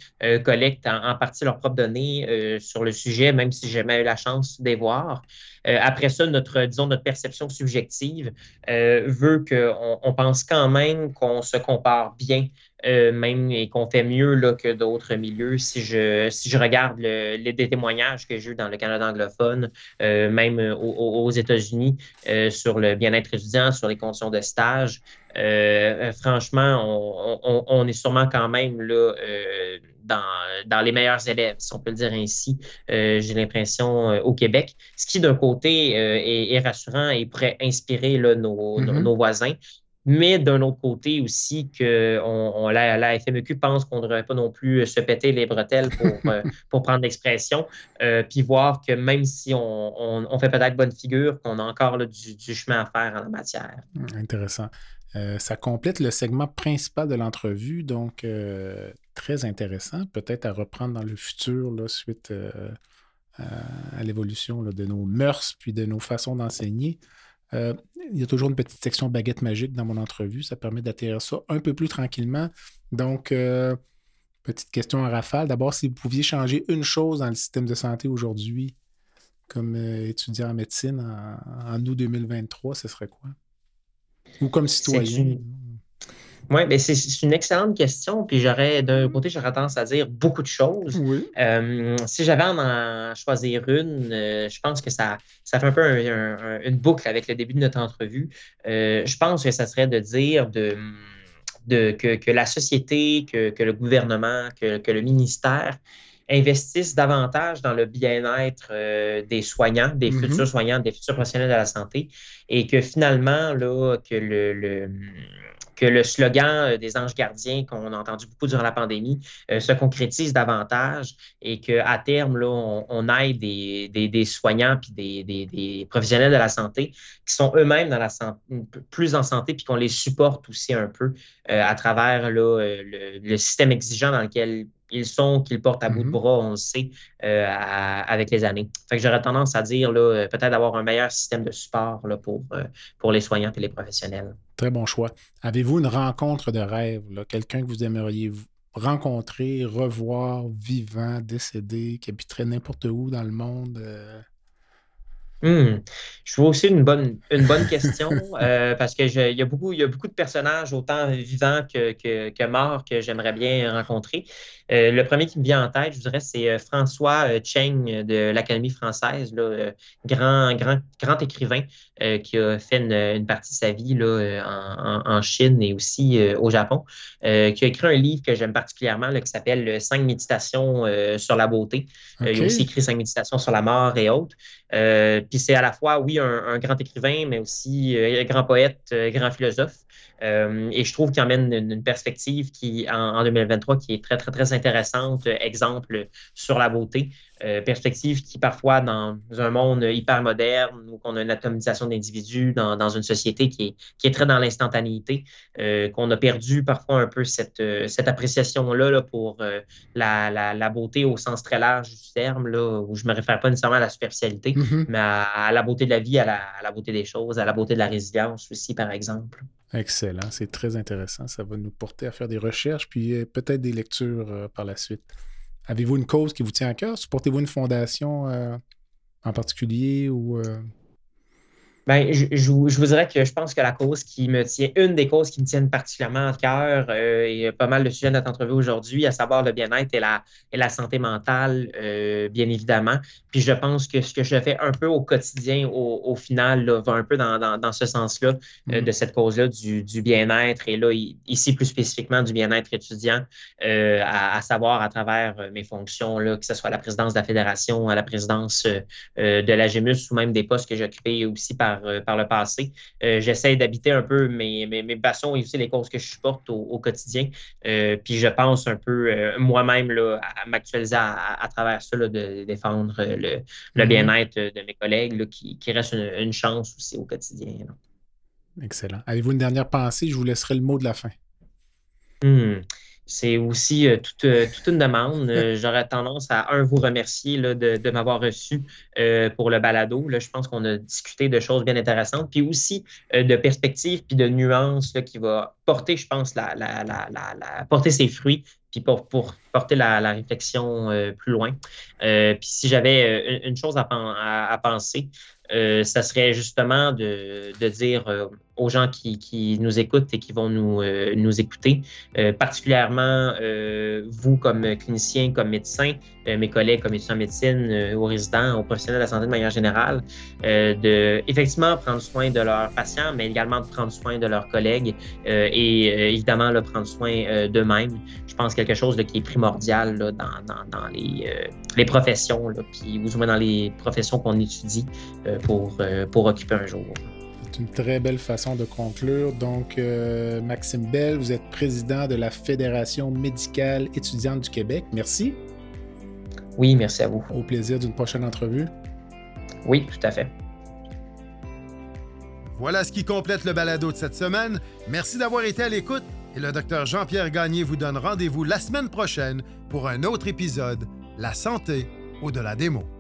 Speaker 2: collectent en, partie leurs propres données sur le sujet, même si j'ai jamais eu la chance d'y voir. Euh, après ça, notre, disons, notre perception subjective veut qu'on on pense quand même qu'on se compare bien euh, même et qu'on fait mieux là, que d'autres milieux. Si je, si je regarde le- les témoignages que j'ai eu dans le Canada anglophone, euh, même euh, aux, aux États-Unis, euh, sur le bien-être étudiant, sur les conditions de stage, franchement, on, on- on est sûrement quand même là, dans, dans les meilleurs élèves, si on peut le dire ainsi, j'ai l'impression, au Québec. Ce qui, d'un côté, est, est rassurant et pourrait inspirer là, nos, nos-
Speaker 1: Mhm.
Speaker 2: nos voisins. Mais d'un autre côté aussi, que on, on- la, la FMEQ pense qu'on ne devrait pas non plus se péter les bretelles pour, euh, pour prendre l'expression, euh, puis voir que même si on, on- on fait peut-être bonne figure, qu'on a encore là, du, du chemin à faire en la matière.
Speaker 1: Intéressant. Euh, ça complète le segment principal de l'entrevue, donc euh, très intéressant, peut-être à reprendre dans le futur, là, suite euh, à, l'évolution de nos mœurs puis de nos façons d'enseigner. Euh, il y a toujours une petite section baguette magique dans mon entrevue, ça permet d'atterrir ça un peu plus tranquillement. Donc, euh, petite question en rafale. D'abord, si vous pouviez changer une chose dans le système de santé aujourd'hui, comme euh, étudiant en médecine en, en août 2023, ce serait quoi? Ou comme citoyen?
Speaker 2: Oui, mais c'est c'est une excellente question. Puis j'aurais, d'un côté, j'aurais tendance à dire beaucoup de choses.
Speaker 1: Oui.
Speaker 2: Euh, si j'avais à en choisir une, euh, je pense que ça, ça fait un peu un- un- un- une boucle avec le début de notre entrevue. Euh, je pense que ça serait de dire de, de- que, que la société, que, que le gouvernement, que, que le ministère investissent davantage dans le bien-être euh, des soignants, des
Speaker 1: Mhm.
Speaker 2: futurs soignants, des futurs professionnels de la santé, et que finalement, là, que le, le- que le slogan euh, des anges gardiens qu'on a entendu beaucoup durant la pandémie euh, se concrétise davantage et qu'à terme, là, on, on ait des, des, des soignants puis des, des, des professionnels de la santé qui sont eux-mêmes dans la santé, plus en santé puis qu'on les supporte aussi un peu euh, à travers là, euh, le, le système exigeant dans lequel ils sont, qu'ils portent à bout de
Speaker 1: Mhm.
Speaker 2: bras, on le sait, euh, à- avec les années. Fait que j'aurais tendance à dire là, euh, peut-être d'avoir un meilleur système de support là, pour, euh, pour les soignants et les professionnels.
Speaker 1: Très bon choix. Avez-vous une rencontre de rêve, quelqu'un que vous aimeriez rencontrer, revoir, vivant, décédé, qui habiterait n'importe où dans le monde? euh?
Speaker 2: Hmm. Je trouve aussi une bonne, une bonne question euh, parce que je- il y, a beaucoup, il y a beaucoup de personnages, autant vivants que, que, que morts, que j'aimerais bien rencontrer. Euh, le premier qui me vient en tête, je dirais, c'est François Cheng de l'Académie française, là, grand, grand, grand écrivain euh, qui a fait une, une partie de sa vie là, euh, en, en- Chine et aussi euh, au Japon, euh, qui a écrit un livre que j'aime particulièrement là, qui s'appelle Cinq méditations euh, sur la beauté. Euh, il a aussi écrit Cinq méditations sur la mort et autres. Euh, puis c'est à la fois, oui, un, un grand écrivain, mais aussi euh, grand poète, euh, grand philosophe. Euh, et je trouve qu'il emmène une, une perspective qui, en, en 2023 qui est très, très, très intéressante. Euh, Exemple sur la beauté. Euh, perspective qui, parfois, dans un monde hyper moderne, où on a une atomisation d'individus, dans, dans une société qui est, qui est très dans l'instantanéité, euh, qu'on a perdu parfois un peu cette, cette appréciation-là là, pour la, la, la beauté au sens très large du terme, là, où je ne me réfère pas nécessairement à la superficialité,
Speaker 1: Mhm.
Speaker 2: mais à, à la beauté de la vie, à la, à la beauté des choses, à la beauté de la résilience aussi, par exemple.
Speaker 1: Excellent, c'est très intéressant. Ça va nous porter à faire des recherches, puis euh, peut-être des lectures euh, par la suite. Avez-vous une cause qui vous tient à cœur? Supportez-vous une fondation euh, en particulier ou...
Speaker 2: Ben, je, je, vous dirais que je pense que la cause qui me tient, une des causes qui me tiennent particulièrement à cœur, euh, et pas mal de sujets de notre entrevue aujourd'hui, à savoir le bien-être et la, et la santé mentale, euh, bien évidemment. Puis je pense que ce que je fais un peu au quotidien, au, au final, là, va un peu dans, dans, dans ce sens-là, euh,
Speaker 1: Mhm.
Speaker 2: de cette cause-là, du, du bien-être, et là, ici plus spécifiquement du bien-être étudiant, euh, à, à savoir à travers mes fonctions, là, que ce soit à la présidence de la Fédération, à la présidence de la GEMUS ou même des postes que j'ai occupés aussi par, euh, par le passé. Euh, J'essaie d'habiter un peu mes, mes, mes passions et aussi les causes que je supporte au, au quotidien. Euh, puis je pense un peu moi-même à, à m'actualiser à, travers ça, là, de défendre le, le
Speaker 1: Mhm.
Speaker 2: bien-être de mes collègues, là, qui, qui reste une, une chance aussi au quotidien. là.
Speaker 1: Excellent. Avez-vous une dernière pensée? Je vous laisserai le mot de la fin.
Speaker 2: Hmm. C'est aussi euh, toute, euh, toute une demande. Euh, J'aurais tendance à, un, vous remercier là, de, de m'avoir reçu euh, pour le balado. Là, je pense qu'on a discuté de choses bien intéressantes, puis aussi euh, de perspectives, puis de nuances là, qui va porter, je pense, la, la, la, la, la- porter ses fruits, puis pour, pour porter la, la réflexion euh, plus loin. Euh, puis si j'avais une, chose à, pen- à, à penser, euh, ça serait justement de, de dire euh, aux gens qui, qui nous écoutent et qui vont nous, euh, nous écouter, euh, particulièrement euh, vous comme clinicien, comme médecin, euh, mes collègues comme étudiants en médecine, euh, aux résidents, aux professionnels de la santé de manière générale, euh, de effectivement prendre soin de leurs patients, mais également de prendre soin de leurs collègues et évidemment là, prendre soin d'eux-mêmes. Je pense quelque chose là, qui est primordial là, dans, dans, dans les, les professions, là, puis ou du moins dans les professions qu'on étudie pour, pour occuper un jour.
Speaker 1: C'est une très belle façon de conclure. Donc, euh, Maxime Bell, vous êtes président de la Fédération médicale étudiante du Québec. Merci.
Speaker 2: Oui, merci à vous.
Speaker 1: Au plaisir d'une prochaine entrevue.
Speaker 2: Oui, tout à fait.
Speaker 3: Voilà ce qui complète le balado de cette semaine. Merci d'avoir été à l'écoute et le docteur Jean-Pierre Gagné vous donne rendez-vous la semaine prochaine pour un autre épisode La santé au-delà des mots.